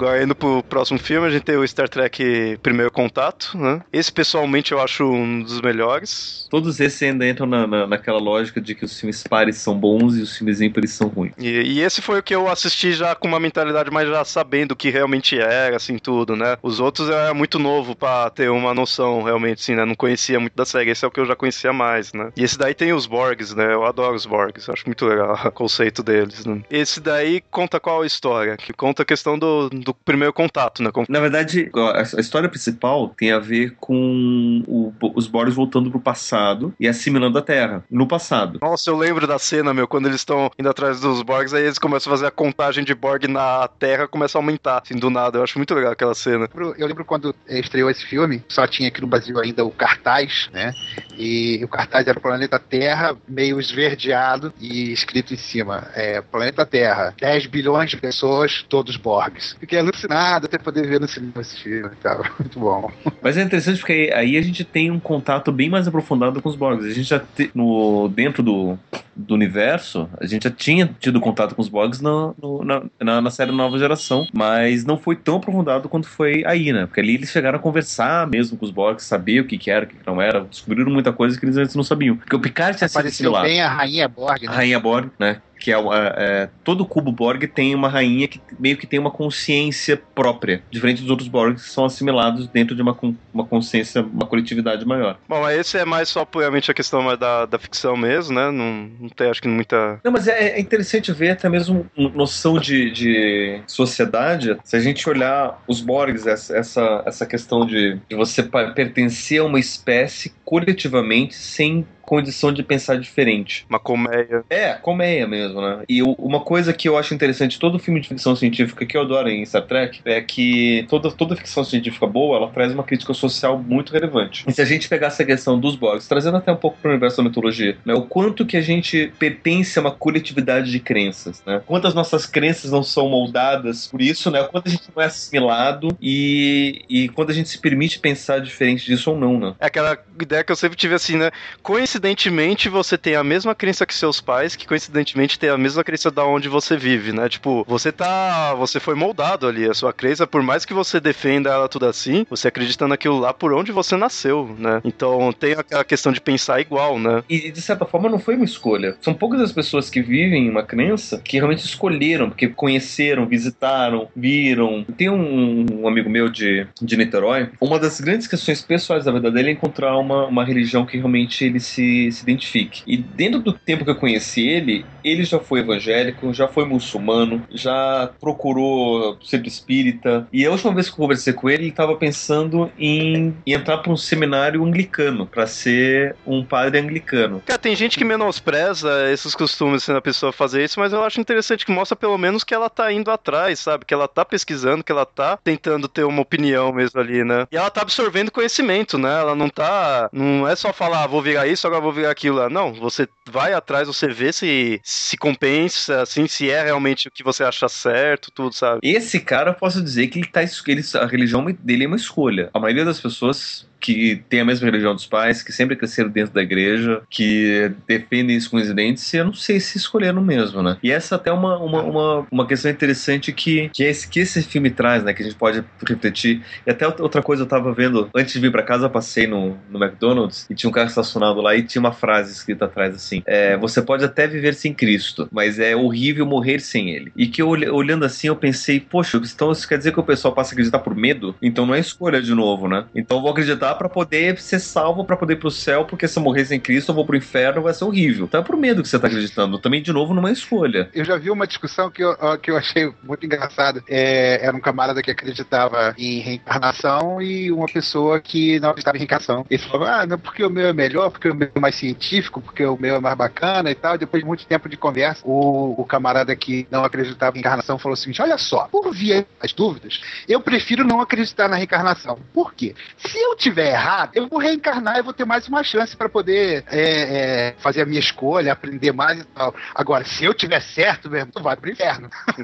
Bom, indo pro próximo filme, a gente tem o Star Trek Primeiro Contato, né? Esse, pessoalmente, eu acho um dos melhores. Todos esses ainda entram na, na, naquela lógica de que os filmes pares são bons e os filmes ímpares são ruins. E, e, esse foi o que eu assisti já com uma mentalidade mais já sabendo o que realmente era, assim, tudo, né? Os outros eu era muito novo para ter uma noção, realmente, assim, né? Não conhecia muito da série. Esse é o que eu já conhecia mais, né? E esse daí tem os Borgs, né? Eu adoro os Borgs. Acho muito legal o conceito deles, né? Esse daí conta qual a história? Que conta a questão questão do, do primeiro contato, né? Com... Na verdade, a história principal tem a ver com o, os Borgs voltando pro passado e assimilando a Terra, no passado. Nossa, eu lembro da cena, meu, quando eles estão indo atrás dos Borgs, aí eles começam a fazer a contagem de Borg na Terra, começa a aumentar, assim, do nada. Eu acho muito legal aquela cena. Eu lembro quando estreou esse filme, só tinha aqui no Brasil ainda o cartaz, né? E o cartaz era o planeta Terra, meio esverdeado e escrito em cima, é, planeta Terra, 10 bilhões de pessoas, todos Borg. Borgs. Fiquei alucinado até poder ver no cinema esse filme, cara. Muito bom. Mas é interessante porque aí a gente tem um contato bem mais aprofundado com os Borgs. A gente já te, no dentro do, do universo, a gente já tinha tido contato com os Borgs no, no, na, na, série Nova Geração, mas não foi tão aprofundado quanto foi aí, né? Porque ali eles chegaram a conversar mesmo com os Borgs, saber o que, que era, o que, que não era, descobriram muita coisa que eles antes não sabiam. Porque o Picard tinha sido exilado. bem a Rainha Borg, né? A Rainha Borg, né? Que é, é, todo cubo Borg tem uma rainha que meio que tem uma consciência própria, diferente dos outros Borgs que são assimilados dentro de uma, uma consciência, uma coletividade maior. Bom, mas esse é mais só puramente a questão mais da, da ficção mesmo, né? Não, não tem, acho que muita. Não, mas é, é interessante ver até mesmo noção de, de sociedade. Se a gente olhar os Borgs, essa, essa, essa questão de, de você pertencer a uma espécie coletivamente sem condição de pensar diferente. Uma colmeia. É, colmeia mesmo, né? E uma coisa que eu acho interessante todo filme de ficção científica que eu adoro em Star Trek é que toda, toda ficção científica boa, ela traz uma crítica social muito relevante. E se a gente pegar essa questão dos Borgs, trazendo até um pouco para o universo da mitologia, né? O quanto que a gente pertence a uma coletividade de crenças, né? Quantas nossas crenças não são moldadas por isso, né? O quanto a gente não é assimilado e, e quando a gente se permite pensar diferente disso ou não, né? É aquela ideia que eu sempre tive assim, né? Coincidência coincidentemente você tem a mesma crença que seus pais, que coincidentemente tem a mesma crença da onde você vive, né? Tipo, você tá. Você foi moldado ali. A sua crença, por mais que você defenda ela tudo assim, você acredita naquilo lá por onde você nasceu, né? Então tem aquela questão de pensar igual, né? E de certa forma não foi uma escolha. São poucas as pessoas que vivem uma crença que realmente escolheram, porque conheceram, visitaram, viram. Tem um, um amigo meu de, de Niterói, uma das grandes questões pessoais da vida dele é encontrar uma, uma religião que realmente ele se se, identifique. E dentro do tempo que eu conheci ele, ele já foi evangélico, já foi muçulmano, já procurou ser espírita. E a última vez que eu conversei com ele, ele estava pensando em, em entrar para um seminário anglicano, para ser um padre anglicano. Cara, tem gente que menospreza esses costumes da pessoa fazer isso, mas eu acho interessante que mostra pelo menos que ela tá indo atrás, sabe? Que ela tá pesquisando, que ela tá tentando ter uma opinião mesmo ali, né? E ela tá absorvendo conhecimento, né? Ela não tá. Não é só falar, ah, vou virar isso, agora vou ver aquilo lá. Não, você vai atrás, você vê se, se compensa, assim, se é realmente o que você acha certo, tudo, sabe? Esse cara, eu posso dizer que ele tá. Ele, a religião dele é uma escolha. A maioria das pessoas que tem a mesma religião dos pais, que sempre cresceram dentro da igreja, que defendem isso com os dentes, eu não sei se escolheram mesmo, né? E essa até é uma, uma, uma, uma questão interessante que, que, esse, que esse filme traz, né? Que a gente pode refletir. E até outra coisa eu tava vendo, antes de vir para casa, eu passei no, no McDonald's e tinha um carro estacionado lá e tinha uma frase escrita atrás assim: é, Você pode até viver sem Cristo, mas é horrível morrer sem ele. E que eu, olhando assim, eu pensei, poxa, então isso quer dizer que o pessoal passa a acreditar por medo? Então não é escolha de novo, né? Então eu vou acreditar para poder ser salvo, para poder ir pro céu, porque se eu morrer sem Cristo, eu vou pro inferno, vai ser horrível. Então é por medo que você tá acreditando. Também, de novo, numa escolha. Eu já vi uma discussão que eu, que eu achei muito engraçada. É, era um camarada que acreditava em reencarnação e uma pessoa que não acreditava em reencarnação. Ele falou, ah, não, porque o meu é melhor, porque o meu é mais científico, porque o meu é mais bacana e tal. Depois de muito tempo de conversa, o, o camarada que não acreditava em reencarnação falou o seguinte: olha só, por via as dúvidas, eu prefiro não acreditar na reencarnação. Por quê? Se eu tiver tiver errado, eu vou reencarnar e vou ter mais uma chance para poder é, é, fazer a minha escolha, aprender mais e tal. Agora, se eu tiver certo, mesmo, tu vai pro inferno.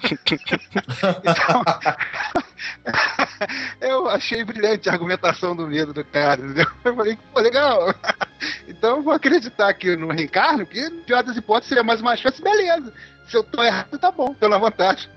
então, eu achei brilhante a argumentação do medo do cara. Entendeu? Eu falei, pô, legal. Então eu vou acreditar que no reencarno, que, pior das hipóteses, seria mais uma chance, beleza. Se eu tô errado, tá bom, pela vantagem.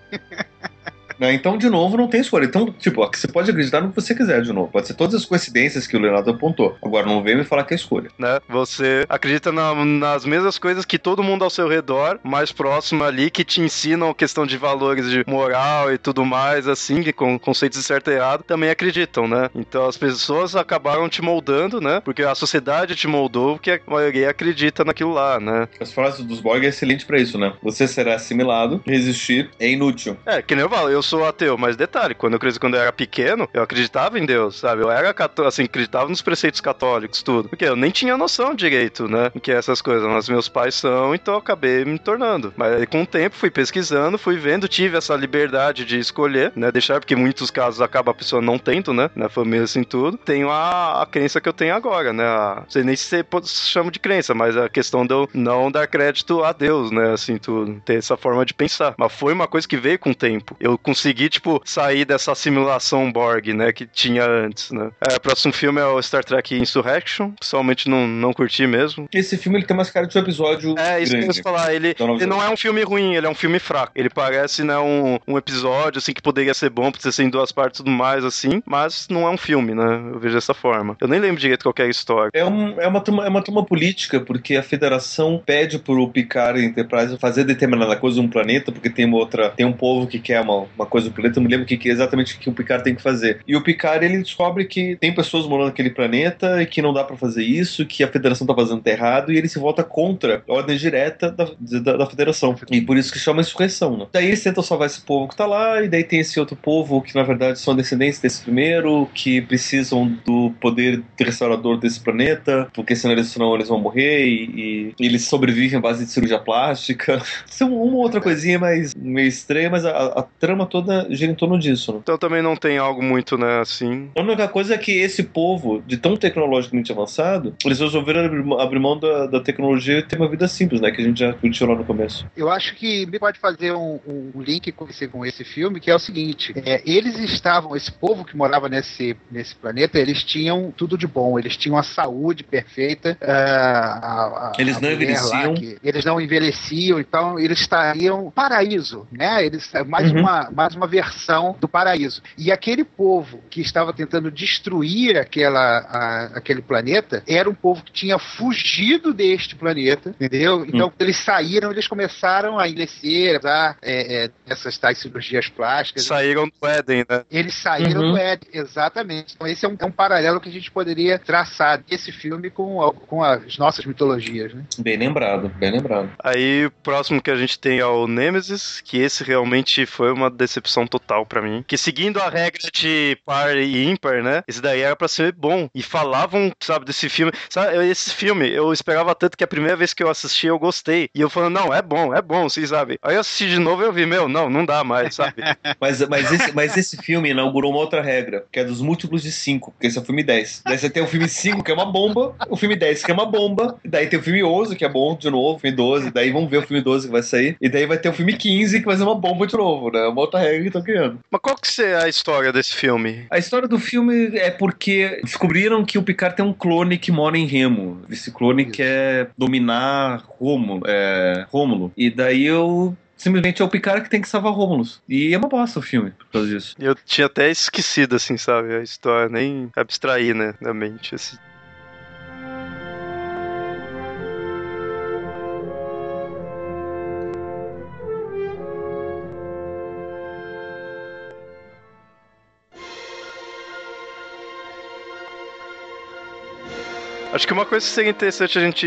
Né? Então, de novo, não tem escolha. Então, tipo, você pode acreditar no que você quiser, de novo. Pode ser todas as coincidências que o Leonardo apontou. Agora, não vem me falar que é escolha. Né? Você acredita na, nas mesmas coisas que todo mundo ao seu redor, mais próximo ali, que te ensinam questão de valores de moral e tudo mais, assim, que com conceitos de certo e errado, também acreditam, né? Então, as pessoas acabaram te moldando, né? Porque a sociedade te moldou, porque a maioria acredita naquilo lá, né? As frases dos Borg é excelente para isso, né? Você será assimilado, resistir é inútil. É, que nem eu falo, eu sou ateu, mas detalhe, quando eu cresci, quando eu era pequeno, eu acreditava em Deus, sabe? Eu era assim, acreditava nos preceitos católicos, tudo. Porque eu nem tinha noção direito, né? Que essas coisas, mas meus pais são, então eu acabei me tornando. Mas aí, com o tempo, fui pesquisando, fui vendo, tive essa liberdade de escolher, né? Deixar, porque em muitos casos acaba a pessoa não tendo, né? Na família, assim, tudo. Tenho a, a crença que eu tenho agora, né? A, sei nem se chama de crença, mas a questão de eu não dar crédito a Deus, né? Assim, tudo. Ter essa forma de pensar. Mas foi uma coisa que veio com o tempo. Eu, com conseguir, tipo, sair dessa simulação Borg, né, que tinha antes, né. É, o próximo filme é o Star Trek Insurrection, pessoalmente não, não curti mesmo. Esse filme, ele tem umas caras de um episódio É, isso grande. que eu ia falar, ele, Então, ele não é um filme ruim, ele é um filme fraco. Ele parece, né, um, um episódio, assim, que poderia ser bom pra ser em duas partes e tudo mais, assim, mas não é um filme, né, eu vejo dessa forma. Eu nem lembro direito qual é a história. É, um, é, uma turma, é uma turma política, porque a federação pede pro Picard e Enterprise fazer determinada coisa num planeta, porque tem uma outra. Tem um povo que quer uma, uma coisa no planeta, eu me lembro que, que exatamente o que o Picard tem que fazer. E o Picard ele descobre que tem pessoas morando naquele planeta e que não dá pra fazer isso, que a federação tá fazendo errado, e ele se volta contra a ordem direta da, da, da federação. E por isso que chama insurreição, né? Daí eles tentam salvar esse povo que tá lá, e daí tem esse outro povo que na verdade são descendentes desse primeiro, que precisam do poder restaurador desse planeta, porque senão eles, senão eles vão morrer e, e eles sobrevivem à base de cirurgia plástica. São uma outra coisinha mais meio estranha, mas a, a trama toda gira em torno disso. Né? Então também não tem algo muito, né, assim. A única coisa é que esse povo, de tão tecnologicamente avançado, eles resolveram abrir, mão da, da tecnologia e ter uma vida simples, né? Que a gente já discutiu lá no começo. Eu acho que me pode fazer um, um link com esse, com esse filme, que é o seguinte: é, eles estavam, esse povo que morava nesse, nesse planeta, eles tinham tudo de bom, eles tinham a saúde perfeita. ah, a- a- Eles a não lá envelheciam. que- eles não envelheciam, então eles estariam paraíso, né? Eles é mais Uhum. uma mais uma versão do paraíso. E aquele povo que estava tentando destruir aquela a- aquele planeta era um povo que tinha fugido deste planeta, entendeu? Então Hum. eles saíram, eles começaram a envelhecer, tá? É, é, essas tais cirurgias plásticas. Saíram do Éden, né? Eles saíram Uhum. do Éden, exatamente. Então esse é um, é um paralelo que a gente poderia traçar desse filme com, a- com as nossas mitologias, né? Bem lembrado, bem lembrado. Aí o próximo que a gente tem é o Nemesis, que esse realmente foi uma decepção total pra mim. Que seguindo a regra de par e ímpar, né? Esse daí era pra ser bom. E falavam, sabe, desse filme. Sabe, esse filme, eu esperava tanto que a primeira vez que eu assisti eu gostei. E eu falando, não, é bom, é bom, vocês sabem. Aí eu assisti de novo e eu vi, meu, não, não dá mais, sabe? Mas, mas, esse, mas esse filme inaugurou uma outra regra, que é dos múltiplos de 5, porque esse é o filme 10. Daí você tem o filme 5, que é uma bomba, o filme 10, que é uma bomba, daí tem o filme 11, que é bom de novo, o filme 12, daí vamos ver o filme 12 que vai sair, e daí vai ter o filme 15, que vai ser uma bomba de novo, né? Uma outra regra que estão criando. Mas qual que é a história desse filme? A história do filme é porque descobriram que o Picard tem um clone que mora em Remo. Esse clone Isso. quer dominar Rômulo, é, Rômulo. E daí eu. Simplesmente é o Picard que tem que salvar Rômulus. E é uma bosta o filme por causa disso. Eu tinha até esquecido, assim, sabe, a história, nem abstrair, né, da mente, assim. Acho que uma coisa que seria interessante a gente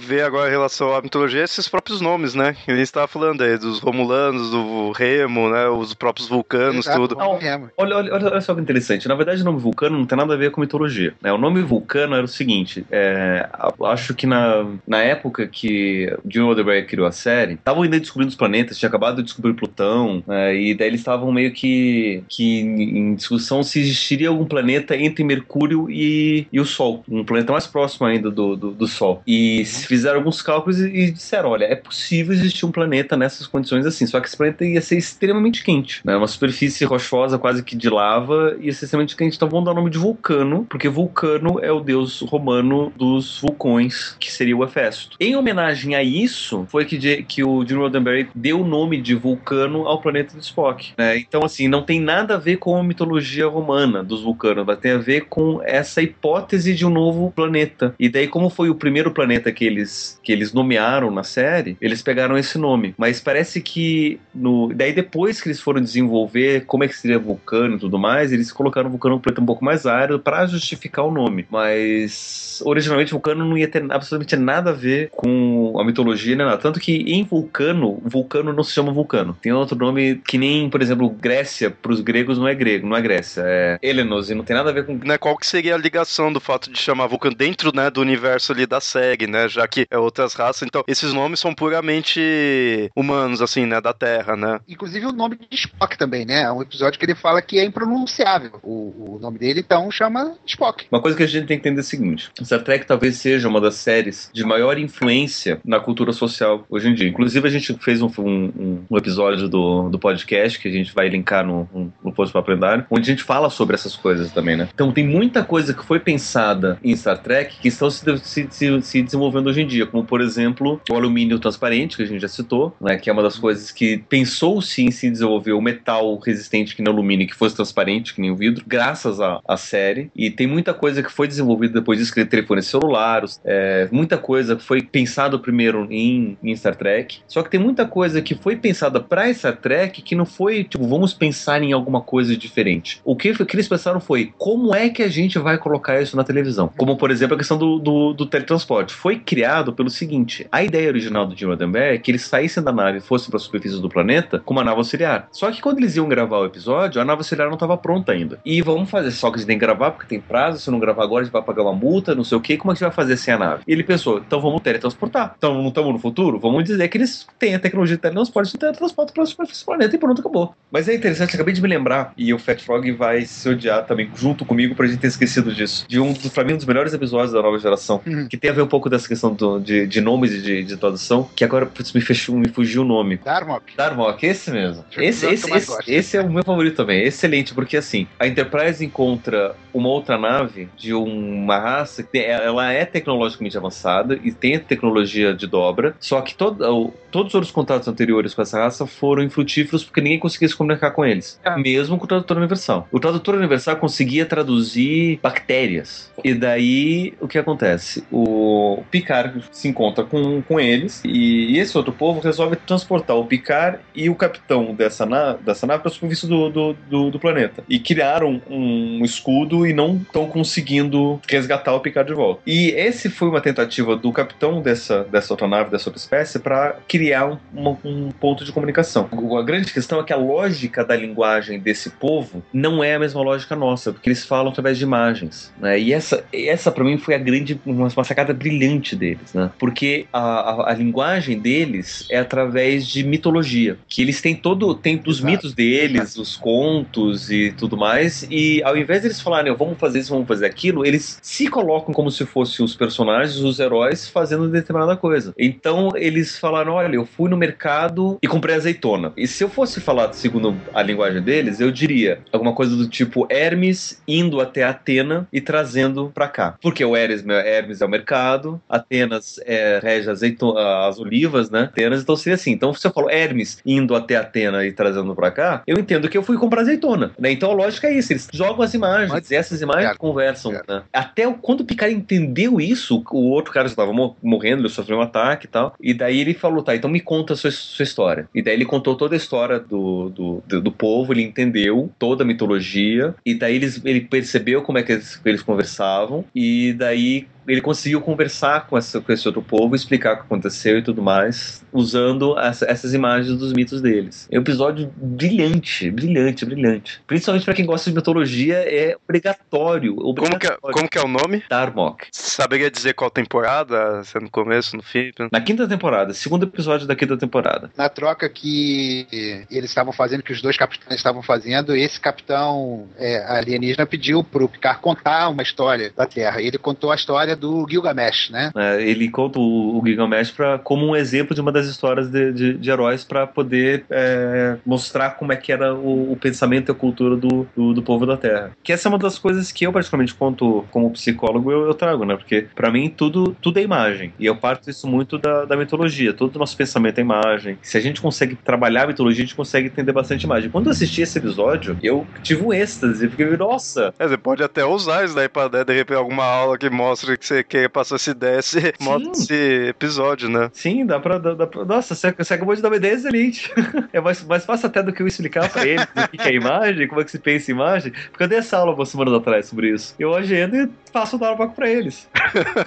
ver agora em relação à mitologia é esses próprios nomes, né? Que a gente estava falando aí, dos Romulanos, do Remo, né? Os próprios vulcanos, Exato, tudo. mesmo. Olha, olha, olha só que interessante. Na verdade, o nome Vulcano não tem nada a ver com mitologia. Né? O nome Vulcano era o seguinte: é, acho que na, na época que o Gene Roddenberry criou a série, estavam ainda descobrindo os planetas, tinha acabado de descobrir Plutão, né? e daí eles estavam meio que, que em discussão se existiria algum planeta entre Mercúrio e, e o Sol, um planeta mais próximo ainda do, do, do Sol. E se fizeram alguns cálculos e, e disseram: olha, é possível existir um planeta nessas condições assim, só que esse planeta ia ser extremamente quente, né? Uma superfície rochosa quase que de lava e extremamente quente. Então vão dar o nome de Vulcano, porque Vulcano é o deus romano dos vulcões, que seria o Hefesto. Em homenagem a isso, foi que, de- que o Gene Roddenberry deu o nome de Vulcano ao planeta de Spock. né? Então, assim, não tem nada a ver com a mitologia romana dos vulcanos, mas tem a ver com essa hipótese de um novo planeta. E daí, como foi o primeiro planeta que eles, que eles nomearam na série, eles pegaram esse nome. Mas parece que no. Daí, depois que eles foram desenvolver como é que seria Vulcano e tudo mais, eles colocaram Vulcano um planeta um pouco mais árido para justificar o nome. Mas originalmente Vulcano não ia ter absolutamente nada a ver com a mitologia, né? Tanto que em Vulcano, Vulcano não se chama Vulcano. Tem outro nome que nem, por exemplo, Grécia, para os gregos não é grego, não é Grécia, é Helenos, e não tem nada a ver com Né, qual que seria a ligação do fato de chamar Vulcano dentro dentro, né, do universo ali da série, né, já que é outras raças, então esses nomes são puramente humanos, assim, né, da Terra, né. Inclusive o nome de Spock também, né, é um episódio que ele fala que é impronunciável o, o nome dele, então chama Spock. Uma coisa que a gente tem que entender é o seguinte, Star Trek talvez seja uma das séries de maior influência na cultura social hoje em dia. Inclusive a gente fez um, um, um episódio do, do podcast que a gente vai linkar no, no post para aprender, onde a gente fala sobre essas coisas também, né. Então tem muita coisa que foi pensada em Star Trek que estão se, se, se, se desenvolvendo hoje em dia, como por exemplo o alumínio transparente, que a gente já citou, né, que é uma das coisas que pensou-se em se desenvolver o metal resistente que não alumínio, que fosse transparente, que nem o vidro, graças à, série. E tem muita coisa que foi desenvolvida depois disso, que é telefone celular, é, muita coisa foi pensado primeiro em, em Star Trek. Só que tem muita coisa que foi pensada para Star Trek que não foi, tipo, vamos pensar em alguma coisa diferente. O que, que eles pensaram foi como é que a gente vai colocar isso na televisão? Como, por exemplo, a questão do, do, do teletransporte. Foi criado pelo seguinte: a ideia original do Jim Roddenberry é que eles saíssem da nave e fossem para a superfície do planeta com uma nave auxiliar. Só que quando eles iam gravar o episódio, a nave auxiliar não estava pronta ainda. E vamos fazer só que gente tem que gravar porque tem prazo. Se não gravar agora, a gente vai pagar uma multa, não sei o que. Como é que a gente vai fazer sem a nave? E ele pensou: então vamos teletransportar. Então não estamos no futuro? Vamos dizer que eles têm a tecnologia de teletransporte e teletransportam para a superfície do planeta e pronto, acabou. Mas é interessante, acabei de me lembrar, e o Fat Frog vai se odiar também junto comigo pra gente ter esquecido disso. De um, pra mim, um dos melhores episódios da nova geração, uhum. que tem a ver um pouco dessa questão do, de, de nomes e de, de tradução, que agora putz, me, fechou, me fugiu o nome. Darmok. Darmok, esse mesmo. Esse, esse, esse, esse, é o meu favorito também. Excelente, porque assim, a Enterprise encontra uma outra nave de uma raça que ela é tecnologicamente avançada e tem a tecnologia de dobra, só que todo, todos os outros contatos anteriores com essa raça foram infrutíferos porque ninguém conseguia se comunicar com eles, é. mesmo com o tradutor universal. O tradutor universal conseguia traduzir bactérias. E daí o que acontece? O Picard se encontra com, com eles e, esse outro povo resolve transportar o Picard e o capitão dessa, na, dessa nave para o superfície do, do, do, do, planeta. E criaram um escudo e não estão conseguindo resgatar o Picard de volta. E esse foi uma tentativa do capitão dessa, dessa outra nave, dessa outra espécie, para criar criar um, um, ponto de comunicação. A grande questão é que a lógica da linguagem desse povo não é a mesma lógica nossa, porque eles falam através de imagens. Né? E essa, essa para mim foi a grande, uma, uma sacada brilhante deles, né? porque a, a, a, linguagem deles é através de mitologia, que eles têm todo, tem os mitos deles, os contos e tudo mais, e ao invés deles falarem, vamos fazer isso, vamos fazer aquilo, eles se colocam como se fossem os personagens, os heróis, fazendo determinada coisa. Então eles falaram, olha, eu fui no mercado e comprei azeitona. E se eu fosse falar segundo a linguagem deles, eu diria alguma coisa do tipo Hermes indo até Atena e trazendo pra cá. Porque o Hermes, Hermes é o mercado, Atenas é, rege azeitona, as olivas, né? Atenas, então seria assim. Então, se eu falo Hermes indo até Atena e trazendo pra cá, eu entendo que eu fui comprar azeitona, né? Então a lógica é isso, eles jogam as imagens Mas, e essas imagens é, conversam, é. né? Até quando o Picard entendeu isso, o outro cara já estava morrendo, ele sofreu um ataque e tal, e daí ele falou, tá, então me conta a sua, sua história. E daí ele contou toda a história do, do, do, do povo, ele entendeu toda a mitologia, e daí eles, ele percebeu como é que eles, que eles conversavam, e daí daí ele conseguiu conversar com, essa, com esse outro povo, explicar o que aconteceu e tudo mais, usando essa, essas imagens dos mitos deles. É um episódio brilhante, brilhante, brilhante. Principalmente para quem gosta de mitologia, é obrigatório. obrigatório. Como, que é, como que é o nome? Darmok. Saberia dizer qual temporada? Se é no começo, no fim? Na quinta temporada, segundo episódio da quinta temporada. Na troca que eles estavam fazendo, que os dois capitães estavam fazendo, esse capitão é, alienígena pediu pro Picard contar uma história da Terra. Ele contou a história história do Gilgamesh, né? É, ele conta o, o Gilgamesh pra, como um exemplo de uma das histórias de, de, de heróis para poder é, mostrar como é que era o, o pensamento e a cultura do, do, do, povo da Terra. Que essa é uma das coisas que eu, particularmente, conto como psicólogo, eu, eu trago, né? Porque para mim tudo, tudo é imagem. E eu parto isso muito da, da mitologia. Todo o nosso pensamento é imagem. Se a gente consegue trabalhar a mitologia, a gente consegue entender bastante imagem. Quando eu assisti esse episódio, eu tive um êxtase. Fiquei, nossa! É, você pode até usar isso daí pra, né, de repente, alguma aula que mostre que você quer passar essa ideia, você mostra esse episódio, né? Sim, dá pra, dá, dá pra... Nossa, você, você acabou de dar uma ideia excelente. é mais, mais fácil até do que eu explicar pra eles o que é imagem, como é que se pensa em imagem, porque eu dei essa aula uma semana atrás sobre isso. Eu agendo e passo o Darabak pra eles.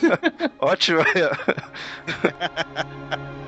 Ótimo.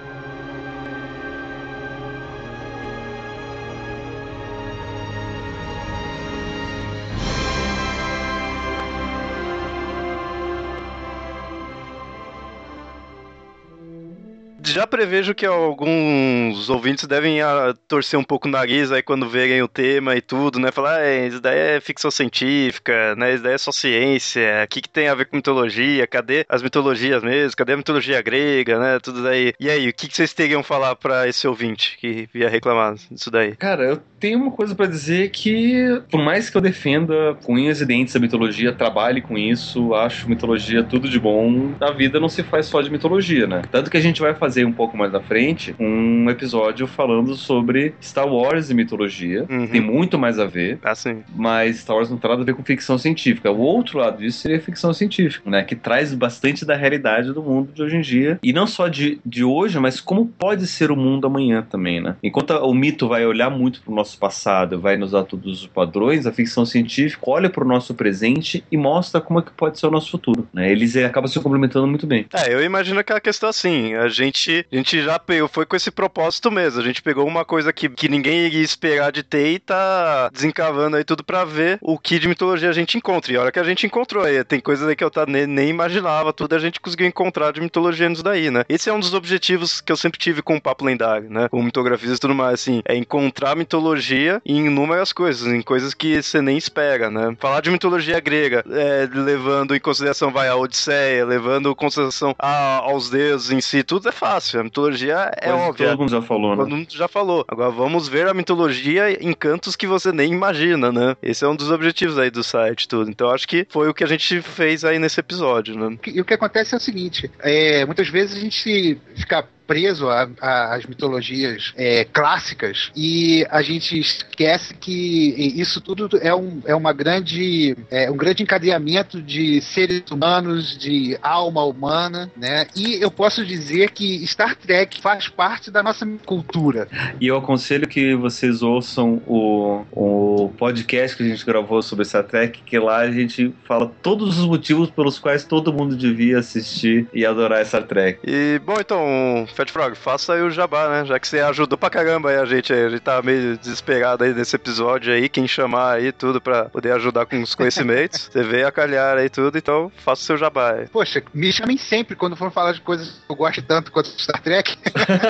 já prevejo que alguns ouvintes devem a, ah, torcer um pouco o nariz aí quando verem o tema e tudo, né? Falar, ah, isso daí é ficção científica, né? Isso daí é só ciência, o que, que tem a ver com mitologia? Cadê as mitologias mesmo? Cadê a mitologia grega, né? Tudo daí. E aí, o que, que vocês teriam falar para esse ouvinte que via reclamar disso daí? Cara, eu tenho uma coisa para dizer que, por mais que eu defenda com unhas e dentes a mitologia, trabalhe com isso, acho mitologia tudo de bom, a vida não se faz só de mitologia, né? Tanto que a gente vai fazer um pouco mais na frente um episódio falando sobre Star Wars e mitologia. Uhum. Tem muito mais a ver. Ah, sim. Mas Star Wars não tem nada a ver com ficção científica. O outro lado disso seria ficção científica, né? Que traz bastante da realidade do mundo de hoje em dia. E não só de, de hoje, mas como pode ser o mundo amanhã também, né? Enquanto o mito vai olhar muito para o nosso passado, vai nos dar todos os padrões, a ficção científica olha para o nosso presente e mostra como é que pode ser o nosso futuro, né? Eles acabam se complementando muito bem. É, eu imagino aquela questão assim, a gente, a gente já pegou, foi com esse propósito mesmo, a gente pegou uma coisa que, que ninguém iria esperar de ter e tá desencavando aí tudo para ver o que de mitologia a gente encontra. E a hora que a gente encontrou aí, tem coisas aí que eu tá, nem, nem imaginava, tudo a gente conseguiu encontrar de mitologia nisso daí, né? Esse é um dos objetivos que eu sempre tive com o Papo Lendário, né? Com mitografia e tudo mais, assim, é encontrar mitologia em inúmeras coisas, em coisas que você nem espera, né? Falar de mitologia grega, é, levando em consideração, vai, a Odisseia, levando em consideração a, aos deuses em si, tudo é fácil. A mitologia é Coisa óbvia. Todo mundo já falou, né? Todo mundo já falou. Agora vamos ver a mitologia em cantos que você nem imagina, né? Esse é um dos objetivos aí do site, tudo. Então acho que foi o que a gente fez aí nesse episódio, né? E o que acontece é o seguinte: é, muitas vezes a gente fica preso às mitologias é, clássicas e a gente esquece que isso tudo é, um, é uma grande é um grande encadeamento de seres humanos, de alma humana, né? E eu posso dizer que Star Trek faz parte da nossa cultura. E eu aconselho que vocês ouçam o, o podcast que a gente gravou sobre Star Trek, que lá a gente fala todos os motivos pelos quais todo mundo devia assistir e adorar Star Trek. E bom, então Fat Frog, faça aí o jabá, né? Já que você ajudou pra caramba aí a gente aí. A gente tá meio desesperado aí nesse episódio aí. Quem chamar aí tudo pra poder ajudar com os conhecimentos. você veio a calhar aí tudo, então faça o seu jabá aí. Poxa, me chamem sempre quando for falar de coisas que eu gosto tanto quanto Star Trek.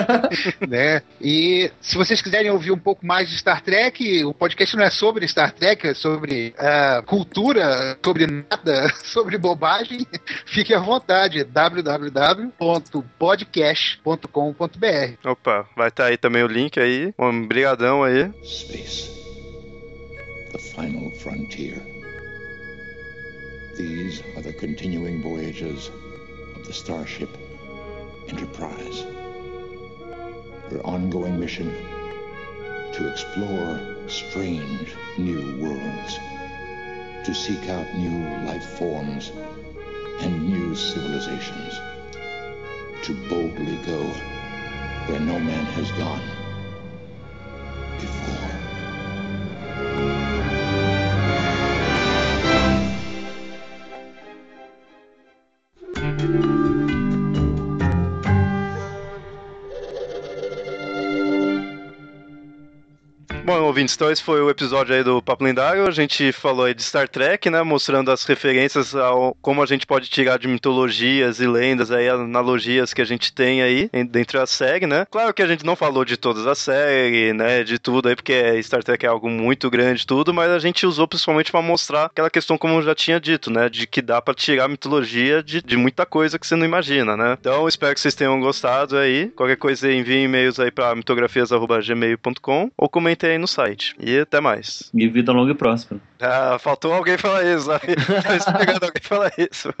né? E se vocês quiserem ouvir um pouco mais de Star Trek, o podcast não é sobre Star Trek, é sobre uh, cultura, sobre nada, sobre bobagem. Fique à vontade. www.podcast.com Opa, vai estar tá aí também o link aí. Um brigadão aí. Space. The final frontier. These are the continuing voyages of the starship Enterprise. Her ongoing mission to explore strange new worlds, to seek out new life forms and new civilizations. To boldly go where no man has gone before. Bom, ouvintes, então esse foi o episódio aí do Papo Lendário. A gente falou aí de Star Trek, né? Mostrando as referências ao como a gente pode tirar de mitologias e lendas aí, analogias que a gente tem aí dentro da série, né? Claro que a gente não falou de todas as séries, né? De tudo aí, porque Star Trek é algo muito grande, tudo, mas a gente usou principalmente para mostrar aquela questão, como eu já tinha dito, né? De que dá para tirar mitologia de, de muita coisa que você não imagina, né? Então, espero que vocês tenham gostado aí. Qualquer coisa, envie e-mails aí para mitografias.gmail.com ou comentem aí no site. E até mais. E vida longa e próspera. Ah, faltou alguém falar isso. Tô esperando alguém falar isso.